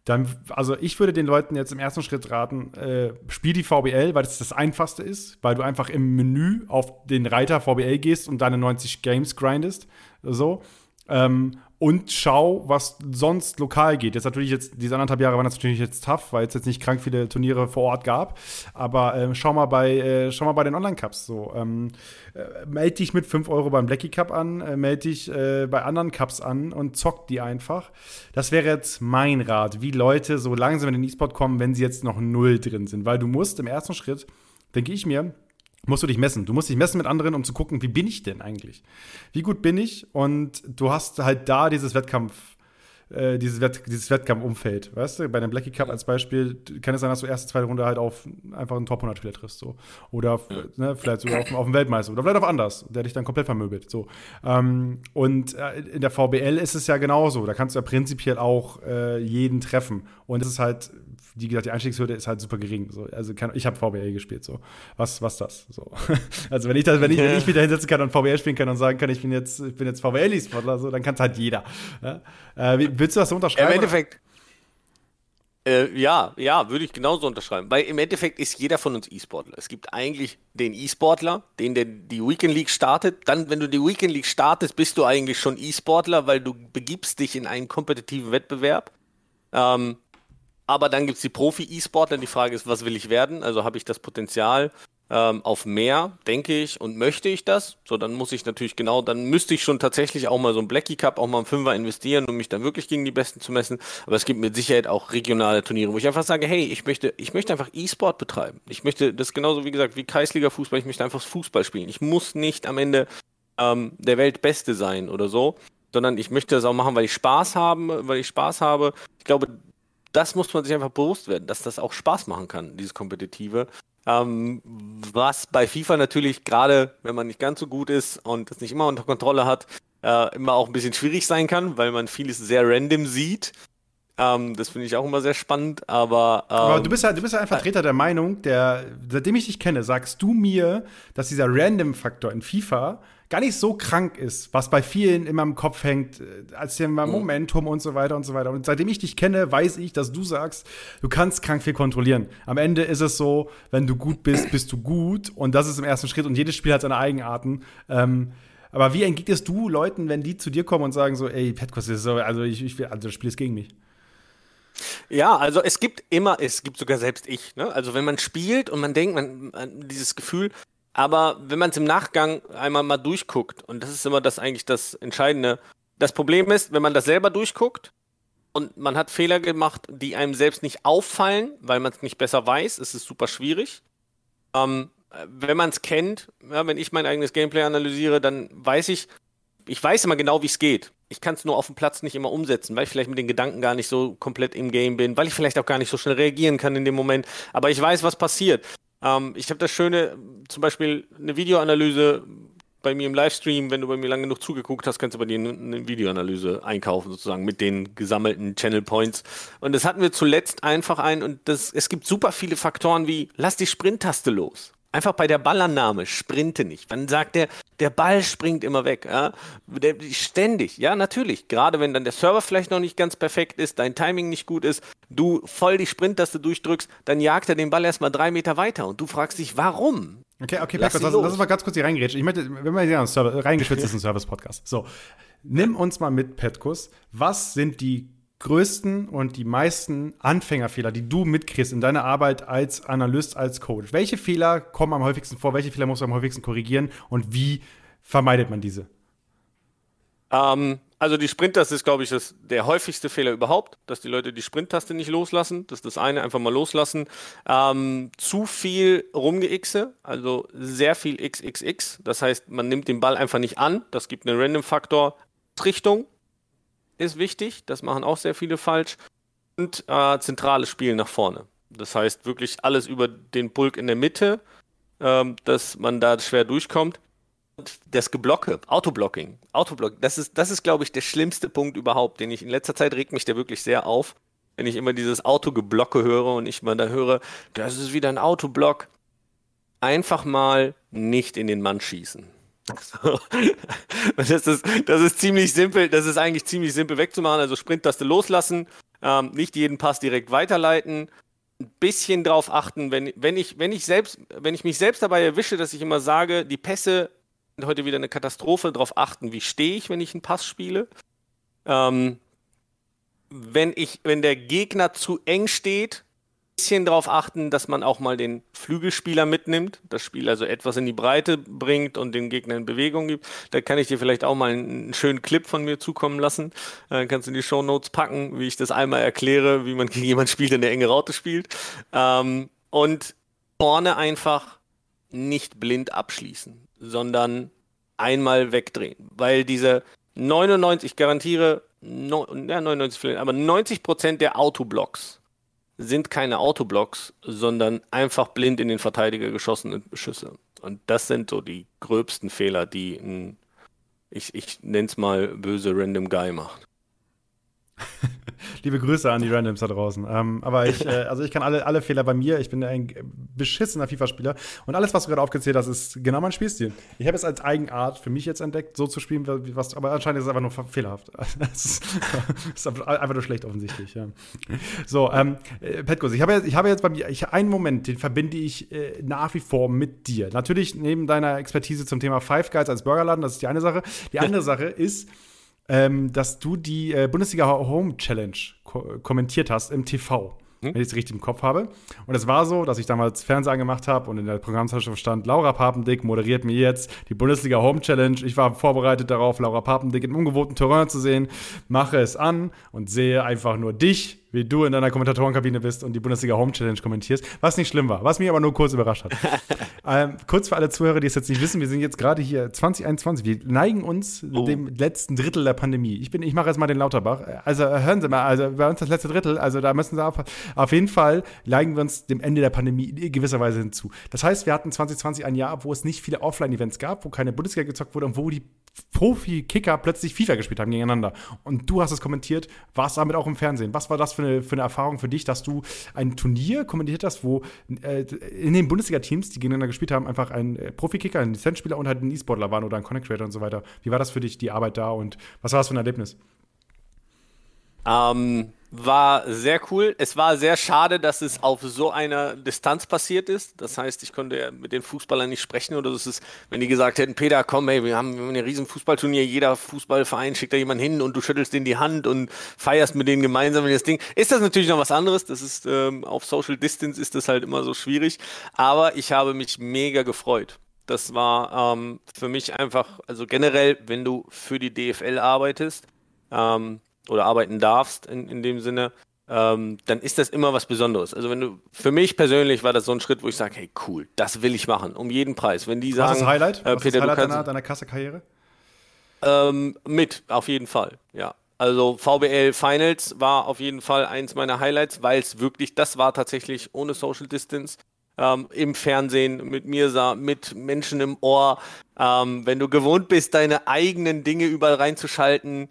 Dann, also ich würde den Leuten jetzt im ersten Schritt raten, äh, spiel die VBL, weil das das einfachste ist, weil du einfach im Menü auf den Reiter VBL gehst und deine 90 Games grindest. So. Ähm, und schau, was sonst lokal geht. Jetzt natürlich jetzt, diese anderthalb Jahre waren das natürlich jetzt tough, weil es jetzt nicht krank viele Turniere vor Ort gab. Aber äh, schau mal bei, äh, schau mal bei den Online-Cups so. Ähm, äh, melde dich mit 5 Euro beim Blackie Cup an, äh, melde dich äh, bei anderen Cups an und zock die einfach. Das wäre jetzt mein Rat, wie Leute so langsam in den E-Sport kommen, wenn sie jetzt noch null drin sind. Weil du musst im ersten Schritt, denke ich mir, musst du dich messen. Du musst dich messen mit anderen, um zu gucken, wie bin ich denn eigentlich? Wie gut bin ich? Und du hast halt da dieses Wettkampf, äh, dieses, Wett, dieses Wettkampfumfeld, weißt du? Bei dem Blackie Cup als Beispiel kann es sein, dass du erste, zweite Runde halt auf einfach einen Top 100 Spieler triffst, so. Oder ja. ne, vielleicht sogar auf, auf einen Weltmeister oder vielleicht auf anders, der dich dann komplett vermöbelt, so. Ähm, und äh, in der VBL ist es ja genauso. Da kannst du ja prinzipiell auch äh, jeden treffen. Und es ist halt wie gesagt, die Einstiegshürde ist halt super gering. So. Also kann, ich habe VBL gespielt, so. Was, was das? So. Also wenn ich das, wenn ich, wenn ich mich da hinsetzen kann und VBL spielen kann und sagen kann, ich bin jetzt, ich bin jetzt VBL-E-Sportler, so, dann kann es halt jeder. Ja? Äh, willst du das so unterschreiben? Im Endeffekt. Äh, ja, ja, würde ich genauso unterschreiben. Weil im Endeffekt ist jeder von uns E-Sportler. Es gibt eigentlich den E-Sportler, den der die Weekend League startet. Dann, wenn du die Weekend League startest, bist du eigentlich schon E-Sportler, weil du begibst dich in einen kompetitiven Wettbewerb. Ähm, aber dann gibt es die Profi-E-Sportler. Die Frage ist, was will ich werden? Also habe ich das Potenzial ähm, auf mehr, denke ich, und möchte ich das? So, dann muss ich natürlich genau, dann müsste ich schon tatsächlich auch mal so ein Blackie Cup, auch mal einen Fünfer investieren, um mich dann wirklich gegen die Besten zu messen. Aber es gibt mit Sicherheit auch regionale Turniere, wo ich einfach sage, hey, ich möchte, ich möchte einfach E-Sport betreiben. Ich möchte das genauso wie gesagt wie Kreisliga-Fußball. Ich möchte einfach Fußball spielen. Ich muss nicht am Ende ähm, der Weltbeste sein oder so sondern ich möchte das auch machen, weil ich Spaß habe, weil ich Spaß habe. Ich glaube, das muss man sich einfach bewusst werden, dass das auch Spaß machen kann, dieses Kompetitive. Ähm, was bei FIFA natürlich gerade, wenn man nicht ganz so gut ist und das nicht immer unter Kontrolle hat, äh, immer auch ein bisschen schwierig sein kann, weil man vieles sehr random sieht. Ähm, das finde ich auch immer sehr spannend, aber. Ähm, aber du bist ja, du bist ja ein Vertreter der Meinung, der, seitdem ich dich kenne, sagst du mir, dass dieser Random-Faktor in FIFA gar nicht so krank ist, was bei vielen immer im Kopf hängt, äh, als Thema mhm. Momentum und so weiter und so weiter. Und seitdem ich dich kenne, weiß ich, dass du sagst, du kannst krank viel kontrollieren. Am Ende ist es so, wenn du gut bist, bist du gut. Und das ist im ersten Schritt. Und jedes Spiel hat seine Eigenarten. Ähm, aber wie entgegnest du Leuten, wenn die zu dir kommen und sagen so, ey, Petkos ist so, also ich, ich will, also das Spiel ist gegen mich? Ja, also es gibt immer, es gibt sogar selbst ich, ne? Also wenn man spielt und man denkt, man, man dieses Gefühl, aber wenn man es im Nachgang einmal mal durchguckt, und das ist immer das eigentlich das Entscheidende, das Problem ist, wenn man das selber durchguckt und man hat Fehler gemacht, die einem selbst nicht auffallen, weil man es nicht besser weiß, ist es super schwierig. Ähm, wenn man es kennt, ja, wenn ich mein eigenes Gameplay analysiere, dann weiß ich, ich weiß immer genau, wie es geht. Ich kann es nur auf dem Platz nicht immer umsetzen, weil ich vielleicht mit den Gedanken gar nicht so komplett im Game bin, weil ich vielleicht auch gar nicht so schnell reagieren kann in dem Moment. Aber ich weiß, was passiert. Ähm, ich habe das Schöne, zum Beispiel eine Videoanalyse bei mir im Livestream, wenn du bei mir lange genug zugeguckt hast, kannst du bei dir eine Videoanalyse einkaufen, sozusagen mit den gesammelten Channel Points. Und das hatten wir zuletzt einfach ein und das, es gibt super viele Faktoren wie, lass die Sprinttaste los. Einfach bei der Ballannahme, sprinte nicht. Wann sagt der, der Ball springt immer weg. Ja? Der, ständig, ja, natürlich. Gerade wenn dann der Server vielleicht noch nicht ganz perfekt ist, dein Timing nicht gut ist, du voll die Sprinttaste durchdrückst, dann jagt er den Ball erstmal drei Meter weiter und du fragst dich, warum? Okay, okay, lass, lass, lass uns mal ganz kurz hier reingrätschen. Ich möchte, wenn wir hier reingeschwitzt ist, ein Service-Podcast. So, nimm uns mal mit, Petkus. Was sind die größten und die meisten Anfängerfehler, die du mitkriegst in deiner Arbeit als Analyst, als Coach? Welche Fehler kommen am häufigsten vor? Welche Fehler musst du am häufigsten korrigieren? Und wie vermeidet man diese? Ähm, also die Sprinttaste ist, glaube ich, das, der häufigste Fehler überhaupt, dass die Leute die Sprinttaste nicht loslassen. Das ist das eine, einfach mal loslassen. Ähm, zu viel Rumgeixe, also sehr viel XXX. Das heißt, man nimmt den Ball einfach nicht an. Das gibt einen Random-Faktor. Richtung, ist wichtig, das machen auch sehr viele falsch. Und äh, zentrales Spielen nach vorne. Das heißt wirklich alles über den Pulk in der Mitte, ähm, dass man da schwer durchkommt. Und das Geblocke, Autoblocking, Autoblocking, das ist, das ist, glaube ich, der schlimmste Punkt überhaupt, den ich in letzter Zeit regt mich der wirklich sehr auf, wenn ich immer dieses Autogeblocke höre und ich mal da höre, das ist wieder ein Autoblock. Einfach mal nicht in den Mann schießen. das, ist, das ist ziemlich simpel, das ist eigentlich ziemlich simpel wegzumachen. Also Sprinttaste loslassen, ähm, nicht jeden Pass direkt weiterleiten, ein bisschen drauf achten, wenn, wenn, ich, wenn, ich selbst, wenn ich mich selbst dabei erwische, dass ich immer sage, die Pässe sind heute wieder eine Katastrophe, darauf achten, wie stehe ich, wenn ich einen Pass spiele. Ähm, wenn, ich, wenn der Gegner zu eng steht, bisschen darauf achten, dass man auch mal den Flügelspieler mitnimmt, das Spiel also etwas in die Breite bringt und den Gegner in Bewegung gibt. Da kann ich dir vielleicht auch mal einen, schönen Clip von mir zukommen lassen. Dann äh, kannst du in die Show Notes packen, wie ich das einmal erkläre, wie man gegen jemanden spielt, der eine enge Raute spielt. Ähm, und vorne einfach nicht blind abschließen, sondern einmal wegdrehen, weil diese 99, ich garantiere, no, ja, 99, aber 90 Prozent der Autoblocks sind keine Autoblocks, sondern einfach blind in den Verteidiger geschossene Schüsse. Und das sind so die gröbsten Fehler, die ein, ich, ich nenne es mal böse Random Guy macht. Liebe Grüße an die Randoms da draußen. Ähm, aber ich, äh, also ich kann alle, alle Fehler bei mir. Ich bin ein beschissener FIFA-Spieler. Und alles, was du gerade aufgezählt hast, ist genau mein Spielstil. Ich habe es als Eigenart für mich jetzt entdeckt, so zu spielen, was, aber anscheinend ist es einfach nur fehlerhaft. Es ist, ist, einfach nur schlecht offensichtlich. Ja. So, ähm, äh, Petkus, ich habe jetzt, ich habe jetzt bei mir ich, einen Moment, den verbinde ich äh, nach wie vor mit dir. Natürlich neben deiner Expertise zum Thema Five Guys als Burgerladen, das ist die eine Sache. Die andere Sache ist, ähm, dass du die äh, Bundesliga Home Challenge ko kommentiert hast im TV. Hm? Wenn ich es richtig im Kopf habe. Und es war so, dass ich damals Fernseher angemacht habe und in der Programmzeitschrift stand, Laura Papendick moderiert mir jetzt die Bundesliga Home Challenge. Ich war vorbereitet darauf, Laura Papendick im ungewohnten Terrain zu sehen. Mache es an und sehe einfach nur dich wie du in deiner Kommentatorenkabine bist und die Bundesliga Home Challenge kommentierst, was nicht schlimm war, was mich aber nur kurz überrascht hat. ähm, kurz für alle Zuhörer, die es jetzt nicht wissen, wir sind jetzt gerade hier 2021, wir neigen uns oh. dem letzten Drittel der Pandemie. Ich, bin, ich mache jetzt mal den Lauterbach. Also hören Sie mal, also bei uns das letzte Drittel, also da müssen Sie auf, auf jeden Fall neigen wir uns dem Ende der Pandemie in gewisser Weise hinzu. Das heißt, wir hatten 2020 ein Jahr, wo es nicht viele Offline-Events gab, wo keine Bundesliga gezockt wurde und wo die Profi-Kicker plötzlich FIFA gespielt haben gegeneinander. Und du hast es kommentiert, warst damit auch im Fernsehen. Was war das für eine, für eine Erfahrung für dich, dass du ein Turnier kommentiert hast, wo äh, in den Bundesliga-Teams, die gegeneinander gespielt haben, einfach ein äh, Profi-Kicker, ein Lizenzspieler und halt ein E-Sportler waren oder ein Connect Creator und so weiter. Wie war das für dich, die Arbeit da und was war das für ein Erlebnis? Ähm, war sehr cool. Es war sehr schade, dass es auf so einer Distanz passiert ist. Das heißt, ich konnte mit den Fußballern nicht sprechen oder es ist, wenn die gesagt hätten, Peter, komm, hey, wir haben ein riesen Fußballturnier, jeder Fußballverein schickt da jemanden hin und du schüttelst denen die Hand und feierst mit denen gemeinsam das Ding. Ist das natürlich noch was anderes. Das ist ähm, auf Social Distance ist das halt immer so schwierig. Aber ich habe mich mega gefreut. Das war ähm, für mich einfach, also generell, wenn du für die DFL arbeitest, ähm, oder arbeiten darfst in, in dem Sinne, ähm, dann ist das immer was Besonderes. Also wenn du, für mich persönlich war das so ein Schritt, wo ich sage, hey cool, das will ich machen, um jeden Preis. Wenn die sagen, was ist das Highlight? Äh, was Peter, ist das Highlight deiner, deiner Kassekarriere? Ähm, mit, auf jeden Fall, ja. Also VBL Finals war auf jeden Fall eins meiner Highlights, weil es wirklich, das war tatsächlich ohne Social Distance. Ähm, im Fernsehen mit mir sah, mit Menschen im Ohr. Ähm, wenn du gewohnt bist, deine eigenen Dinge überall reinzuschalten,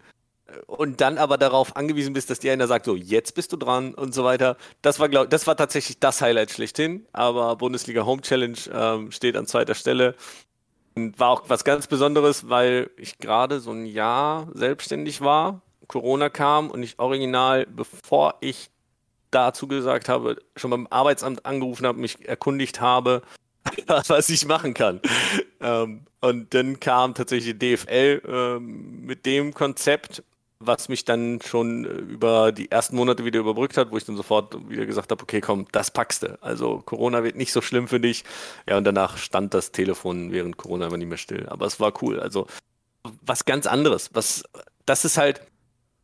und dann aber darauf angewiesen bist, dass dir einer sagt, so jetzt bist du dran und so weiter. Das war, glaub, das war tatsächlich das Highlight schlechthin. Aber Bundesliga Home Challenge ähm, steht an zweiter Stelle. Und war auch was ganz Besonderes, weil ich gerade so ein Jahr selbstständig war, Corona kam und ich original, bevor ich dazu gesagt habe, schon beim Arbeitsamt angerufen habe, mich erkundigt habe, was ich machen kann. Ähm, und dann kam tatsächlich DFL ähm, mit dem Konzept was mich dann schon äh, über die ersten Monate wieder überbrückt hat, wo ich dann sofort wieder gesagt habe, okay, komm, das packst du. Also Corona wird nicht so schlimm für dich. Ja, und danach stand das Telefon während Corona aber nicht mehr still. Aber es war cool. Also was ganz anderes. Was, das ist halt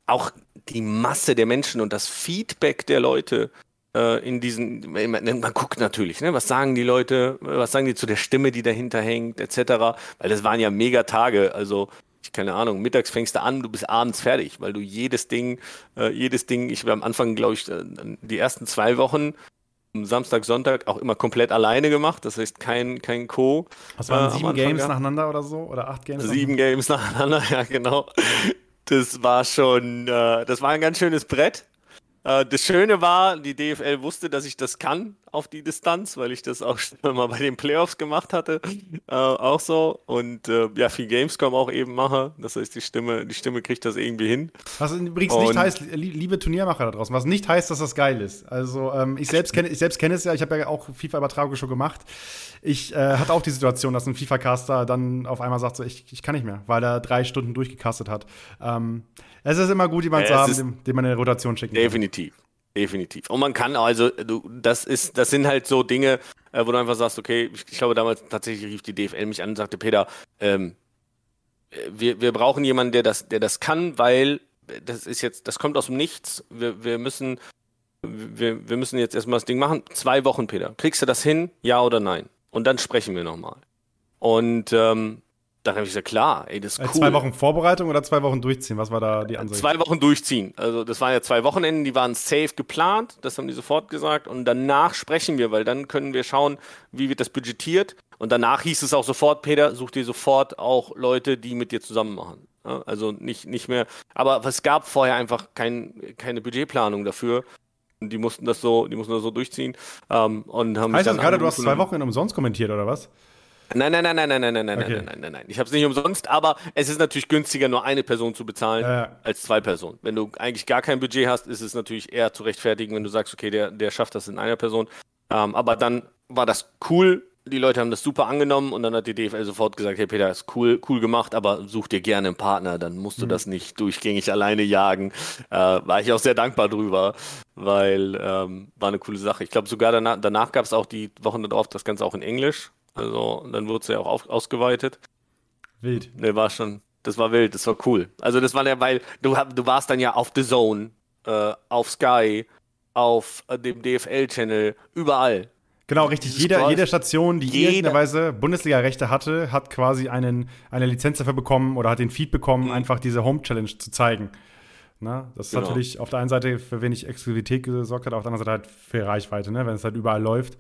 auch die Masse der Menschen und das Feedback der Leute äh, in diesen, man, man, guckt natürlich, ne, was sagen die Leute, was sagen die zu der Stimme, die dahinter hängt, etc. Weil das waren ja mega Tage. Also keine Ahnung, mittags fängst du an, du bist abends fertig, weil du jedes Ding, äh, jedes Ding, ich habe am Anfang, glaube ich, äh, die ersten zwei Wochen Samstag, Sonntag auch immer komplett alleine gemacht, das heißt kein, kein Co. Was waren äh, sieben Games nacheinander oder so? Oder acht Games? Sieben Games nacheinander, ja genau. Das war schon, äh, das war ein ganz schönes Brett. Äh, das Schöne war, die DFL wusste, dass ich das kann auf die Distanz, weil ich das auch schon mal bei den Playoffs gemacht hatte. Äh, auch so. Und äh, ja, viel Gamescom auch eben mache. Das heißt, die Stimme, die Stimme kriegt das irgendwie hin. Was übrigens Und nicht heißt, liebe Turniermacher da draußen, was nicht heißt, dass das geil ist. Also ähm, ich selbst kenne ich selbst kenne es ja, ich habe ja auch FIFA-Übertragung schon gemacht. Ich äh, hatte auch die Situation, dass ein FIFA-Caster dann auf einmal sagt, so, ich, ich kann nicht mehr, weil er drei Stunden durchgecastet hat. Ähm, es ist immer gut, jemanden zu haben, dem, dem man eine Rotation schicken kann. Definitiv. Definitiv. Und man kann also, du, das ist, das sind halt so Dinge, äh, wo du einfach sagst, okay, ich, ich, glaube damals tatsächlich rief die DFL mich an und sagte, Peter, ähm, wir, wir brauchen jemanden, der das, der das kann, weil das ist jetzt, das kommt aus dem Nichts. Wir, wir müssen, wir, wir müssen jetzt erstmal das Ding machen. Zwei Wochen, Peter. Kriegst du das hin? Ja oder nein? Und dann sprechen wir nochmal. Und ähm, dann habe ich gesagt, klar, ey, das ist cool. Zwei Wochen Vorbereitung oder zwei Wochen durchziehen? Was war da die Ansicht? Zwei Wochen durchziehen. Also das waren ja zwei Wochenenden, die waren safe geplant, das haben die sofort gesagt. Und danach sprechen wir, weil dann können wir schauen, wie wird das budgetiert. Und danach hieß es auch sofort, Peter, such dir sofort auch Leute, die mit dir zusammen machen. Also nicht, nicht mehr. Aber es gab vorher einfach kein, keine Budgetplanung dafür. Die mussten das so, die mussten das so durchziehen. Ähm, und haben heißt das gerade, du hast zwei Wochen umsonst kommentiert, oder was? Nein, nein, nein, nein, nein, nein, nein, okay. nein, nein, nein, nein. Ich habe es nicht umsonst, aber es ist natürlich günstiger, nur eine Person zu bezahlen ja, ja. als zwei Personen. Wenn du eigentlich gar kein Budget hast, ist es natürlich eher zu rechtfertigen, wenn du sagst, okay, der, der schafft das in einer Person. Ähm, aber dann war das cool. Die Leute haben das super angenommen und dann hat die DFL sofort gesagt, hey Peter, ist cool, cool gemacht, aber such dir gerne einen Partner, dann musst du mhm. das nicht durchgängig alleine jagen. Äh, war ich auch sehr dankbar drüber, weil ähm, war eine coole Sache. Ich glaube sogar danach, danach gab es auch die Wochen darauf das Ganze auch in Englisch. Also dann wurde es ja auch auf, ausgeweitet. Wild. Ne, war schon, das war wild, das war cool. Also das war ja, weil du, du warst dann ja auf The Zone äh, auf Sky, auf äh, dem DFL-Channel, überall. Genau, richtig. Jeder, jede Station, die jeder. irgendeiner Weise Bundesliga-Rechte hatte, hat quasi einen, eine Lizenz dafür bekommen oder hat den Feed bekommen, mhm. einfach diese Home-Challenge zu zeigen. Na, das ist genau. natürlich auf der einen Seite für wenig Exklusivität gesorgt hat, auf der anderen Seite halt für Reichweite, ne, wenn es halt überall läuft.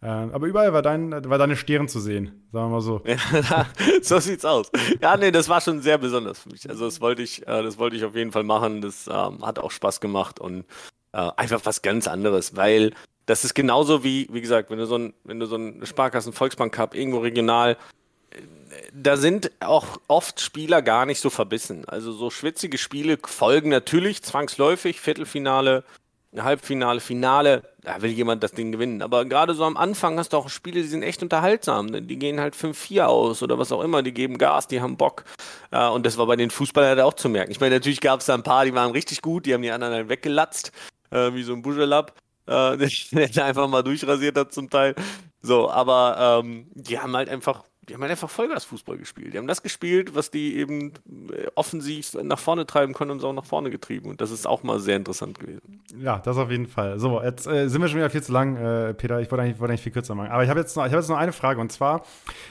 Ähm, aber überall war, dein, war deine Stirn zu sehen, sagen wir mal so. So sieht's aus. Ja, nee, das war schon sehr besonders für mich. Also das wollte ich, äh, das wollte ich auf jeden Fall machen. Das ähm, hat auch Spaß gemacht und äh, einfach was ganz anderes, weil das ist genauso wie, wie gesagt, wenn du so ein, wenn du so ein Sparkassen Volksbank Cup irgendwo regional da sind auch oft Spieler gar nicht so verbissen. Also so schwitzige Spiele folgen natürlich zwangsläufig, Viertelfinale, Halbfinale, Finale, da will jemand das Ding gewinnen. Aber gerade so am Anfang hast du auch Spiele, die sind echt unterhaltsam. Die gehen halt 5-4 aus oder was auch immer, die geben Gas, die haben Bock. Und das war bei den Fußballern halt auch zu merken. Ich meine, natürlich gab es da ein paar, die waren richtig gut, die haben die anderen halt weggelatzt, äh, wie so ein Buschelab, äh, der einfach mal durchrasiert hat zum Teil. So, aber ähm, die haben halt einfach die haben halt einfach Vollgas-Fußball gespielt. Die haben das gespielt, was die eben äh, offensiv nach vorne treiben können und so auch nach vorne getrieben. Und das ist auch mal sehr interessant gewesen. Ja, das auf jeden Fall. So, jetzt äh, sind wir schon wieder viel zu lang, äh, Peter. Ich wollte eigentlich, wollte eigentlich viel kürzer machen. Aber ich habe jetzt, noch, hab jetzt noch eine Frage. Und zwar,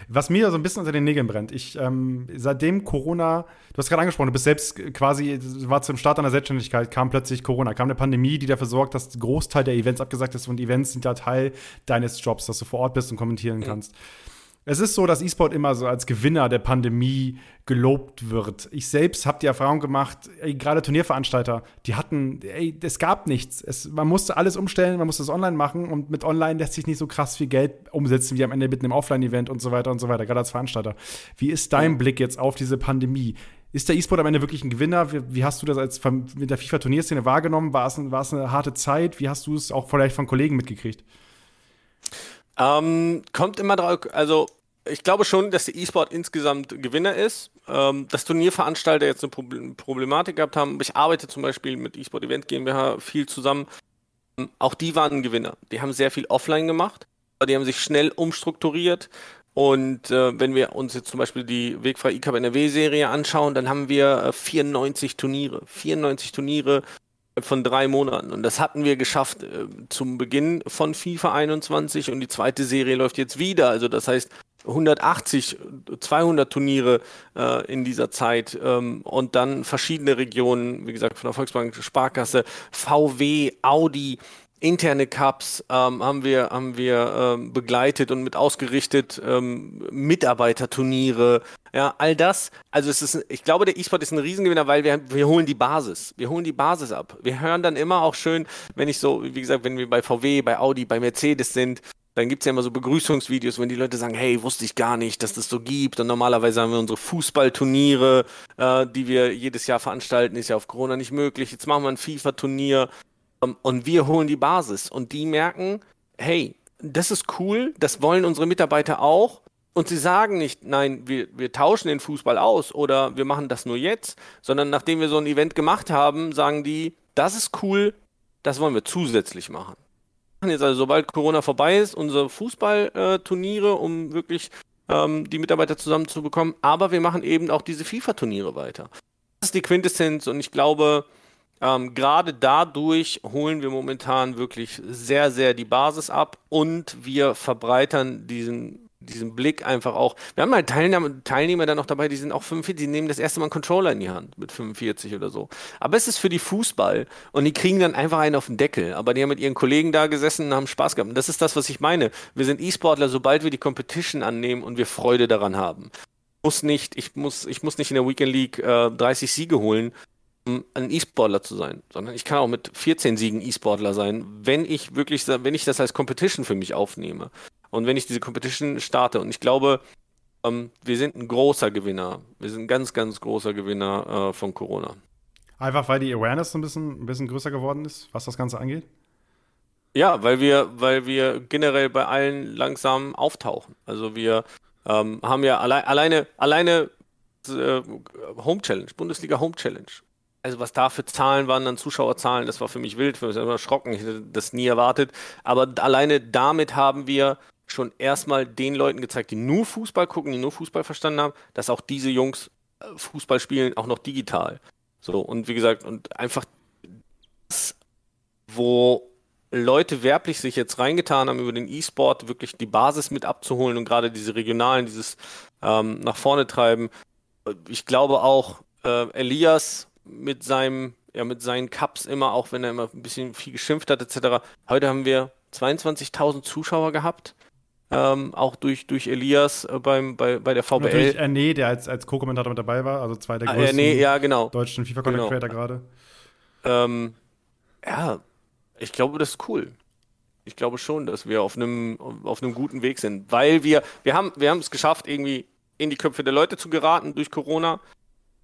was mir so ein bisschen unter den Nägeln brennt. Ich, ähm, seitdem Corona, du hast gerade angesprochen, du bist selbst quasi, war zum Start deiner Selbstständigkeit, kam plötzlich Corona, kam eine Pandemie, die dafür sorgt, dass ein Großteil der Events abgesagt ist. Und Events sind ja Teil deines Jobs, dass du vor Ort bist und kommentieren mhm. kannst. Es ist so, dass E-Sport immer so als Gewinner der Pandemie gelobt wird. Ich selbst habe die Erfahrung gemacht, ey, gerade Turnierveranstalter, die hatten, ey, es gab nichts. Es, man musste alles umstellen, man musste es online machen und mit online lässt sich nicht so krass viel Geld umsetzen wie am Ende mit einem Offline-Event und so weiter und so weiter, gerade als Veranstalter. Wie ist dein. Blick jetzt auf diese Pandemie? Ist der E-Sport am Ende wirklich ein Gewinner? Wie, wie hast du das als mit der FIFA-Turnierszene wahrgenommen? War es, war es eine harte Zeit? Wie hast du es auch vielleicht von Kollegen mitgekriegt? Ähm, kommt immer drauf, also ich glaube schon, dass der E-Sport insgesamt Gewinner ist. Ähm, dass Turnierveranstalter jetzt eine Problematik gehabt haben. Ich arbeite zum Beispiel mit E-Sport Event GmbH viel zusammen. Auch die waren Gewinner. Die haben sehr viel offline gemacht, die haben sich schnell umstrukturiert. Und äh, wenn wir uns jetzt zum Beispiel die Wegfrei E-Cup NRW-Serie anschauen, dann haben wir äh, 94 Turniere. 94 Turniere von drei Monaten. Und das hatten wir geschafft äh, zum Beginn von FIFA 21 und die zweite Serie läuft jetzt wieder. Also das heißt, 180, 200 Turniere äh, in dieser Zeit ähm, und dann verschiedene Regionen, wie gesagt, von der Volksbank Sparkasse, VW, Audi, interne Cups ähm, haben wir, haben wir ähm, begleitet und mit ausgerichtet, ähm, Mitarbeiterturniere, ja, all das. Also es ist, ich glaube, der E-Sport ist ein Riesengewinner, weil wir, wir holen die Basis. Wir holen die Basis ab. Wir hören dann immer auch schön, wenn ich so, wie gesagt, wenn wir bei VW, bei Audi, bei Mercedes sind, dann gibt es ja immer so Begrüßungsvideos, wenn die Leute sagen, hey, wusste ich gar nicht, dass das so gibt. Und normalerweise haben wir unsere Fußballturniere, äh, die wir jedes Jahr veranstalten, ist ja auf Corona nicht möglich. Jetzt machen wir ein FIFA-Turnier ähm, und wir holen die Basis. Und die merken, hey, das ist cool, das wollen unsere Mitarbeiter auch. Und sie sagen nicht, nein, wir, wir tauschen den Fußball aus oder wir machen das nur jetzt, sondern nachdem wir so ein Event gemacht haben, sagen die, das ist cool, das wollen wir zusätzlich machen jetzt also, sobald Corona vorbei ist, unsere Fußballturniere, um wirklich ähm, die Mitarbeiter zusammenzubekommen. Aber wir machen eben auch diese FIFA-Turniere weiter. Das ist die Quintessenz und ich glaube, ähm, gerade dadurch holen wir momentan wirklich sehr, sehr die Basis ab und wir verbreitern diesen diesen Blick einfach auch. Wir haben halt Teilnehmer, Teilnehmer dann noch dabei, die sind auch 45, die nehmen das erste Mal einen Controller in die Hand mit 45 oder so. Aber es ist für die Fußball und die kriegen dann einfach einen auf den Deckel. Aber die haben mit ihren Kollegen da gesessen und haben Spaß gehabt. Und das ist das, was ich meine. Wir sind E-Sportler, sobald wir die Competition annehmen und wir Freude daran haben. Muss nicht, ich muss, ich muss nicht in der Weekend League äh, 30 Siege holen, um ein E-Sportler zu sein, sondern ich kann auch mit 14 Siegen E-Sportler sein, wenn ich wirklich, wenn ich das als Competition für mich aufnehme. Und wenn ich diese Competition starte, und ich glaube, ähm, wir sind ein großer Gewinner. Wir sind ein ganz, ganz großer Gewinner äh, von Corona. Einfach weil die Awareness ein bisschen, ein bisschen größer geworden ist, was das Ganze angeht? Ja, weil wir, weil wir generell bei allen langsam auftauchen. Also wir ähm, haben ja alle, alleine, alleine äh, Home Challenge, Bundesliga Home Challenge. Also was da für Zahlen waren, dann Zuschauerzahlen, das war für mich wild, für mich erschrocken, ich hätte das nie erwartet. Aber alleine damit haben wir schon erstmal den Leuten gezeigt, die nur Fußball gucken, die nur Fußball verstanden haben, dass auch diese Jungs äh, Fußball spielen, auch noch digital. So, und wie gesagt, und einfach wo Leute werblich sich jetzt reingetan haben, über den E-Sport wirklich die Basis mit abzuholen und gerade diese regionalen, dieses ähm, nach vorne treiben. Ich glaube auch, äh, Elias mit seinem, ja, mit seinen Cups immer, auch wenn er immer ein bisschen viel geschimpft hat, etc. Heute haben wir 22.000 Zuschauer gehabt. Ähm, auch durch, durch Elias äh, beim, bei, bei der VBL. Natürlich Erne, der als, als Co-Kommentator mit dabei war, also zwei der ah, größten Erne, ja, genau. deutschen FIFA-Content-Creator genau. gerade. Ähm, ja, ich glaube, das ist cool. Ich glaube schon, dass wir auf einem, auf einem guten Weg sind, weil wir, wir haben, wir haben es geschafft, irgendwie in die Köpfe der Leute zu geraten durch Corona.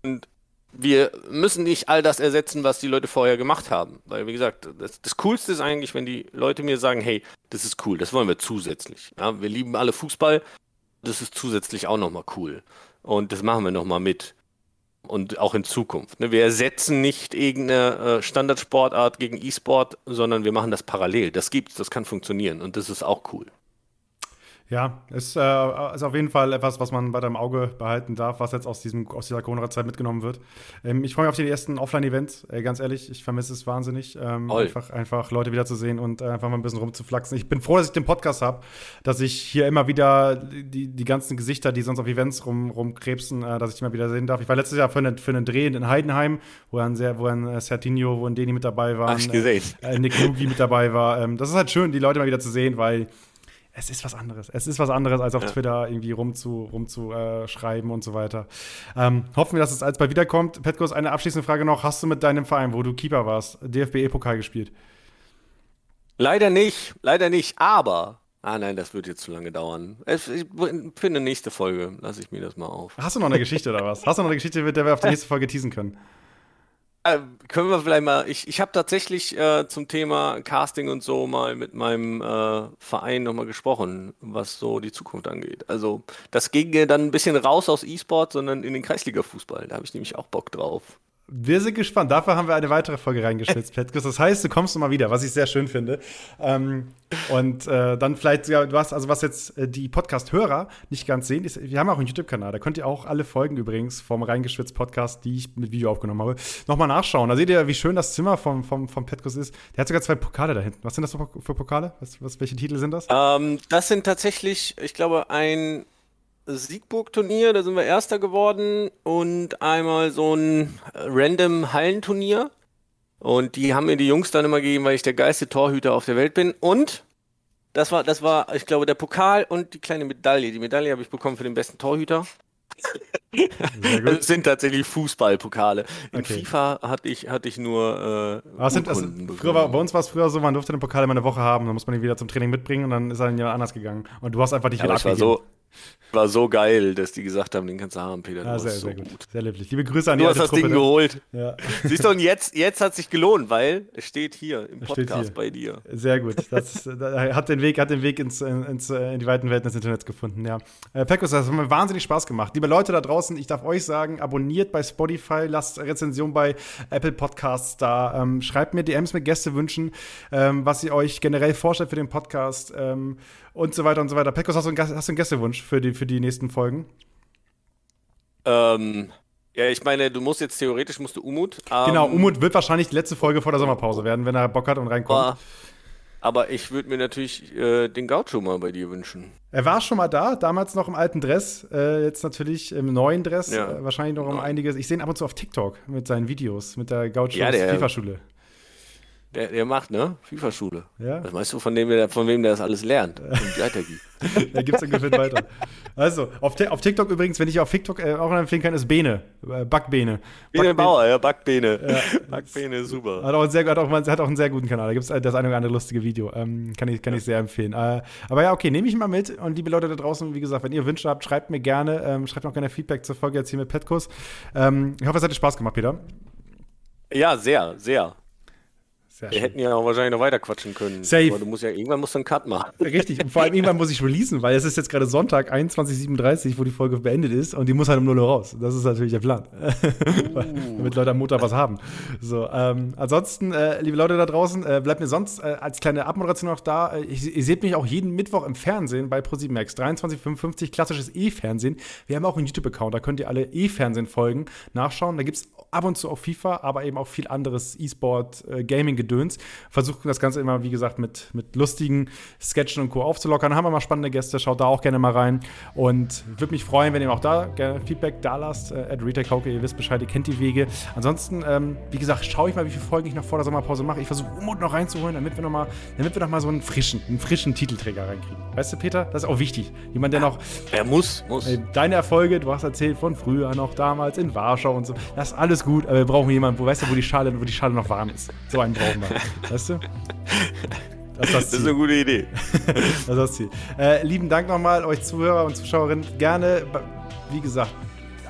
Und wir müssen nicht all das ersetzen, was die Leute vorher gemacht haben. Weil, wie gesagt, das, das, Coolste ist eigentlich, wenn die Leute mir sagen, hey, das ist cool, das wollen wir zusätzlich. Ja, wir lieben alle Fußball, das ist zusätzlich auch nochmal cool. Und das machen wir nochmal mit und auch in Zukunft. Ne? Wir ersetzen nicht irgendeine äh, Standardsportart gegen E-Sport, sondern wir machen das parallel. Das gibt's, das kann funktionieren und das ist auch cool. Ja, ist, äh, ist auf jeden Fall etwas, was man weiter im Auge behalten darf, was jetzt aus, diesem, aus dieser Corona-Zeit mitgenommen wird. Ähm, ich freue mich auf die ersten Offline-Events, äh, ganz ehrlich. Ich vermisse es wahnsinnig, ähm, einfach, einfach Leute wiederzusehen und äh, einfach mal ein bisschen rumzuflaxen. Ich bin froh, dass ich den Podcast habe, dass ich hier immer wieder die, die ganzen Gesichter, die sonst auf Events rum, rumkrebsen, äh, dass ich die mal wieder sehen darf. Ich war letztes Jahr für, eine, für einen Dreh in Heidenheim, wo ein, sehr, wo ein äh, Sertinho, wo ein Deni mit dabei war. Äh, Nick Lugi mit dabei war. Ähm, das ist halt schön, die Leute mal wieder zu sehen, weil es ist was anderes. Es ist was anderes, als auf ja. Twitter irgendwie rumzuschreiben rum äh, und so weiter. Ähm, hoffen wir, dass es als bald wiederkommt. Petkos, eine abschließende Frage noch. Hast du mit deinem Verein, wo du Keeper warst, DFB-E-Pokal gespielt? Leider nicht, leider nicht, aber. Ah nein, das wird jetzt zu lange dauern. Ich, für eine nächste Folge lasse ich mir das mal auf. Hast du noch eine Geschichte oder was? Hast du noch eine Geschichte, mit der wir auf die nächste Folge teasen können? Äh, können wir vielleicht mal, ich, ich habe tatsächlich äh, zum Thema Casting und so mal mit meinem äh, Verein nochmal gesprochen, was so die Zukunft angeht. Also das ging dann ein bisschen raus aus E-Sport, sondern in den Kreisliga-Fußball. Da habe ich nämlich auch Bock drauf. Wir sind gespannt. Dafür haben wir eine weitere Folge reingeschnitzt, Petkus. Das heißt, du kommst nochmal wieder, was ich sehr schön finde. Ähm, und äh, dann vielleicht sogar, hast, also was jetzt äh, die Podcast-Hörer nicht ganz sehen, ist, wir haben auch einen YouTube-Kanal. Da könnt ihr auch alle Folgen übrigens vom Reingeschwitzt Podcast, die ich mit Video aufgenommen habe, nochmal nachschauen. Da seht ihr, wie schön das Zimmer vom, vom, vom Petkus ist. Der hat sogar zwei Pokale da hinten. Was sind das für Pokale? Was, was, welche Titel sind das? Ähm, das sind tatsächlich, ich glaube, ein Siegburg-Turnier, da sind wir Erster geworden und einmal so ein random Hallenturnier. Und die haben mir die Jungs dann immer gegeben, weil ich der geilste Torhüter auf der Welt bin. Und das war, das war, ich glaube, der Pokal und die kleine Medaille. Die Medaille habe ich bekommen für den besten Torhüter. Das sind tatsächlich Fußballpokale. In okay. FIFA hatte ich, hatte ich nur. Äh, sind, also, früher war, bei uns war es früher so, man durfte den Pokal immer eine Woche haben, dann muss man ihn wieder zum Training mitbringen und dann ist er dann jemand anders gegangen. Und du hast einfach nicht ja, wieder abgegeben. War so, war so geil, dass die gesagt haben, den kannst du haben, Peter. Ja, sehr, so sehr gut. gut. Sehr lieblich. Liebe Grüße an die Du hast das Truppe, Ding ne? geholt. Ja. Siehst du, und jetzt, jetzt hat sich gelohnt, weil es steht hier im Podcast hier. bei dir. Sehr gut. Das hat den Weg, hat den Weg ins, ins, in die weiten Welten des Internets gefunden, ja. Äh, Pekos, das hat mir wahnsinnig Spaß gemacht. Liebe Leute da draußen, ich darf euch sagen, abonniert bei Spotify, lasst Rezension bei Apple Podcasts da, ähm, schreibt mir DMs mit Gästewünschen, ähm, was ihr euch generell vorstellt für den Podcast. Ähm, und so weiter und so weiter. Pekos, hast du einen, hast du einen Gästewunsch für die, für die nächsten Folgen? Ähm, ja, ich meine, du musst jetzt theoretisch musst du Umut. Ähm, genau, Umut wird wahrscheinlich die letzte Folge vor der Sommerpause werden, wenn er Bock hat und reinkommt. Aber, aber ich würde mir natürlich äh, den Gaucho mal bei dir wünschen. Er war schon mal da, damals noch im alten Dress, äh, jetzt natürlich im neuen Dress, ja. äh, wahrscheinlich noch um einiges. Ich sehe ihn ab und zu auf TikTok mit seinen Videos, mit der Gaucho ja, FIFA-Schule. Der, der macht, ne? FIFA-Schule. Ja. Was meinst du, von, dem, der, von wem der das alles lernt und weitergibt? da gibt es ungefähr weiter. Also, auf, auf, TikTok übrigens, wenn ich auf TikTok äh, auch empfehlen kann, ist Bene. Äh, Backbene. Bene Bauer, ja, Backbene. Ja. Backbene, super. Hat auch, einen sehr, hat, auch, hat auch einen sehr guten Kanal. Da gibt es das eine oder andere lustige Video. Ähm, kann ich, kann ja. ich sehr empfehlen. Äh, aber ja, okay, nehme ich mal mit. Und liebe Leute da draußen, wie gesagt, wenn ihr Wünsche habt, schreibt mir gerne. Ähm, schreibt auch gerne Feedback zur Folge jetzt hier mit Petkus. Ähm, ich hoffe, es hat dir Spaß gemacht, Peter. Ja, sehr, sehr. Sehr Wir schön. hätten ja auch wahrscheinlich noch weiter quatschen können. Safe. Aber du musst ja irgendwann musst du einen Cut machen. Richtig. Und vor allem irgendwann muss ich releasen, weil es ist jetzt gerade Sonntag, 21.37 wo die Folge beendet ist und die muss halt um 0 Uhr raus. Das ist natürlich der Plan. Uh. Damit Leute am Montag was haben. So, ähm, ansonsten, äh, liebe Leute da draußen, äh, bleibt mir sonst äh, als kleine Abmoderation noch da. Äh, ich, ihr seht mich auch jeden Mittwoch im Fernsehen bei ProSieben Max. 23.55 klassisches E-Fernsehen. Wir haben auch einen YouTube-Account, da könnt ihr alle E-Fernsehen-Folgen nachschauen. Da gibt es ab und zu auch FIFA, aber eben auch viel anderes E-Sport, äh, Gaming-Gedöns. Versuchen das Ganze immer, wie gesagt, mit, mit lustigen Sketchen und Co. aufzulockern. Haben wir mal spannende Gäste, schaut da auch gerne mal rein. Und würde mich freuen, wenn ihr auch da gerne Feedback da lasst. Äh, at RetailCauke, ihr wisst Bescheid, ihr kennt die Wege. Ansonsten, ähm, wie gesagt, schaue ich mal, wie viele Folgen ich noch vor der Sommerpause mache. Ich versuche Umut noch reinzuholen, damit wir noch mal, damit wir noch mal so einen frischen, einen frischen Titelträger reinkriegen. Weißt du, Peter, das ist auch wichtig. Jemand, der noch. Er muss, muss. Äh, deine Erfolge, du hast erzählt von früher noch damals in Warschau und so. Das ist alles gut, aber wir brauchen jemanden, wo, weißt du, wo die Schale, wo die Schale noch warm ist. So einen brauchen wir. weißt du? Das ist, das, das ist, eine gute Idee. das ist das Ziel. Äh, lieben Dank nochmal, euch Zuhörer und Zuschauerinnen. Gerne, wie gesagt,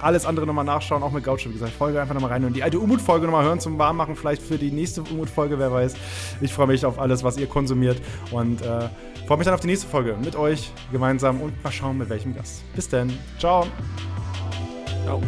alles andere nochmal nachschauen, auch mit Gaucho, wie gesagt. Folge einfach nochmal rein und die alte Umut-Folge nochmal hören zum Warmmachen, vielleicht für die nächste Umut-Folge, wer weiß. Ich freue mich auf alles, was ihr konsumiert und äh, freue mich dann auf die nächste Folge mit euch gemeinsam und mal schauen, mit welchem Gast. Bis dann. Ciao. Ciao.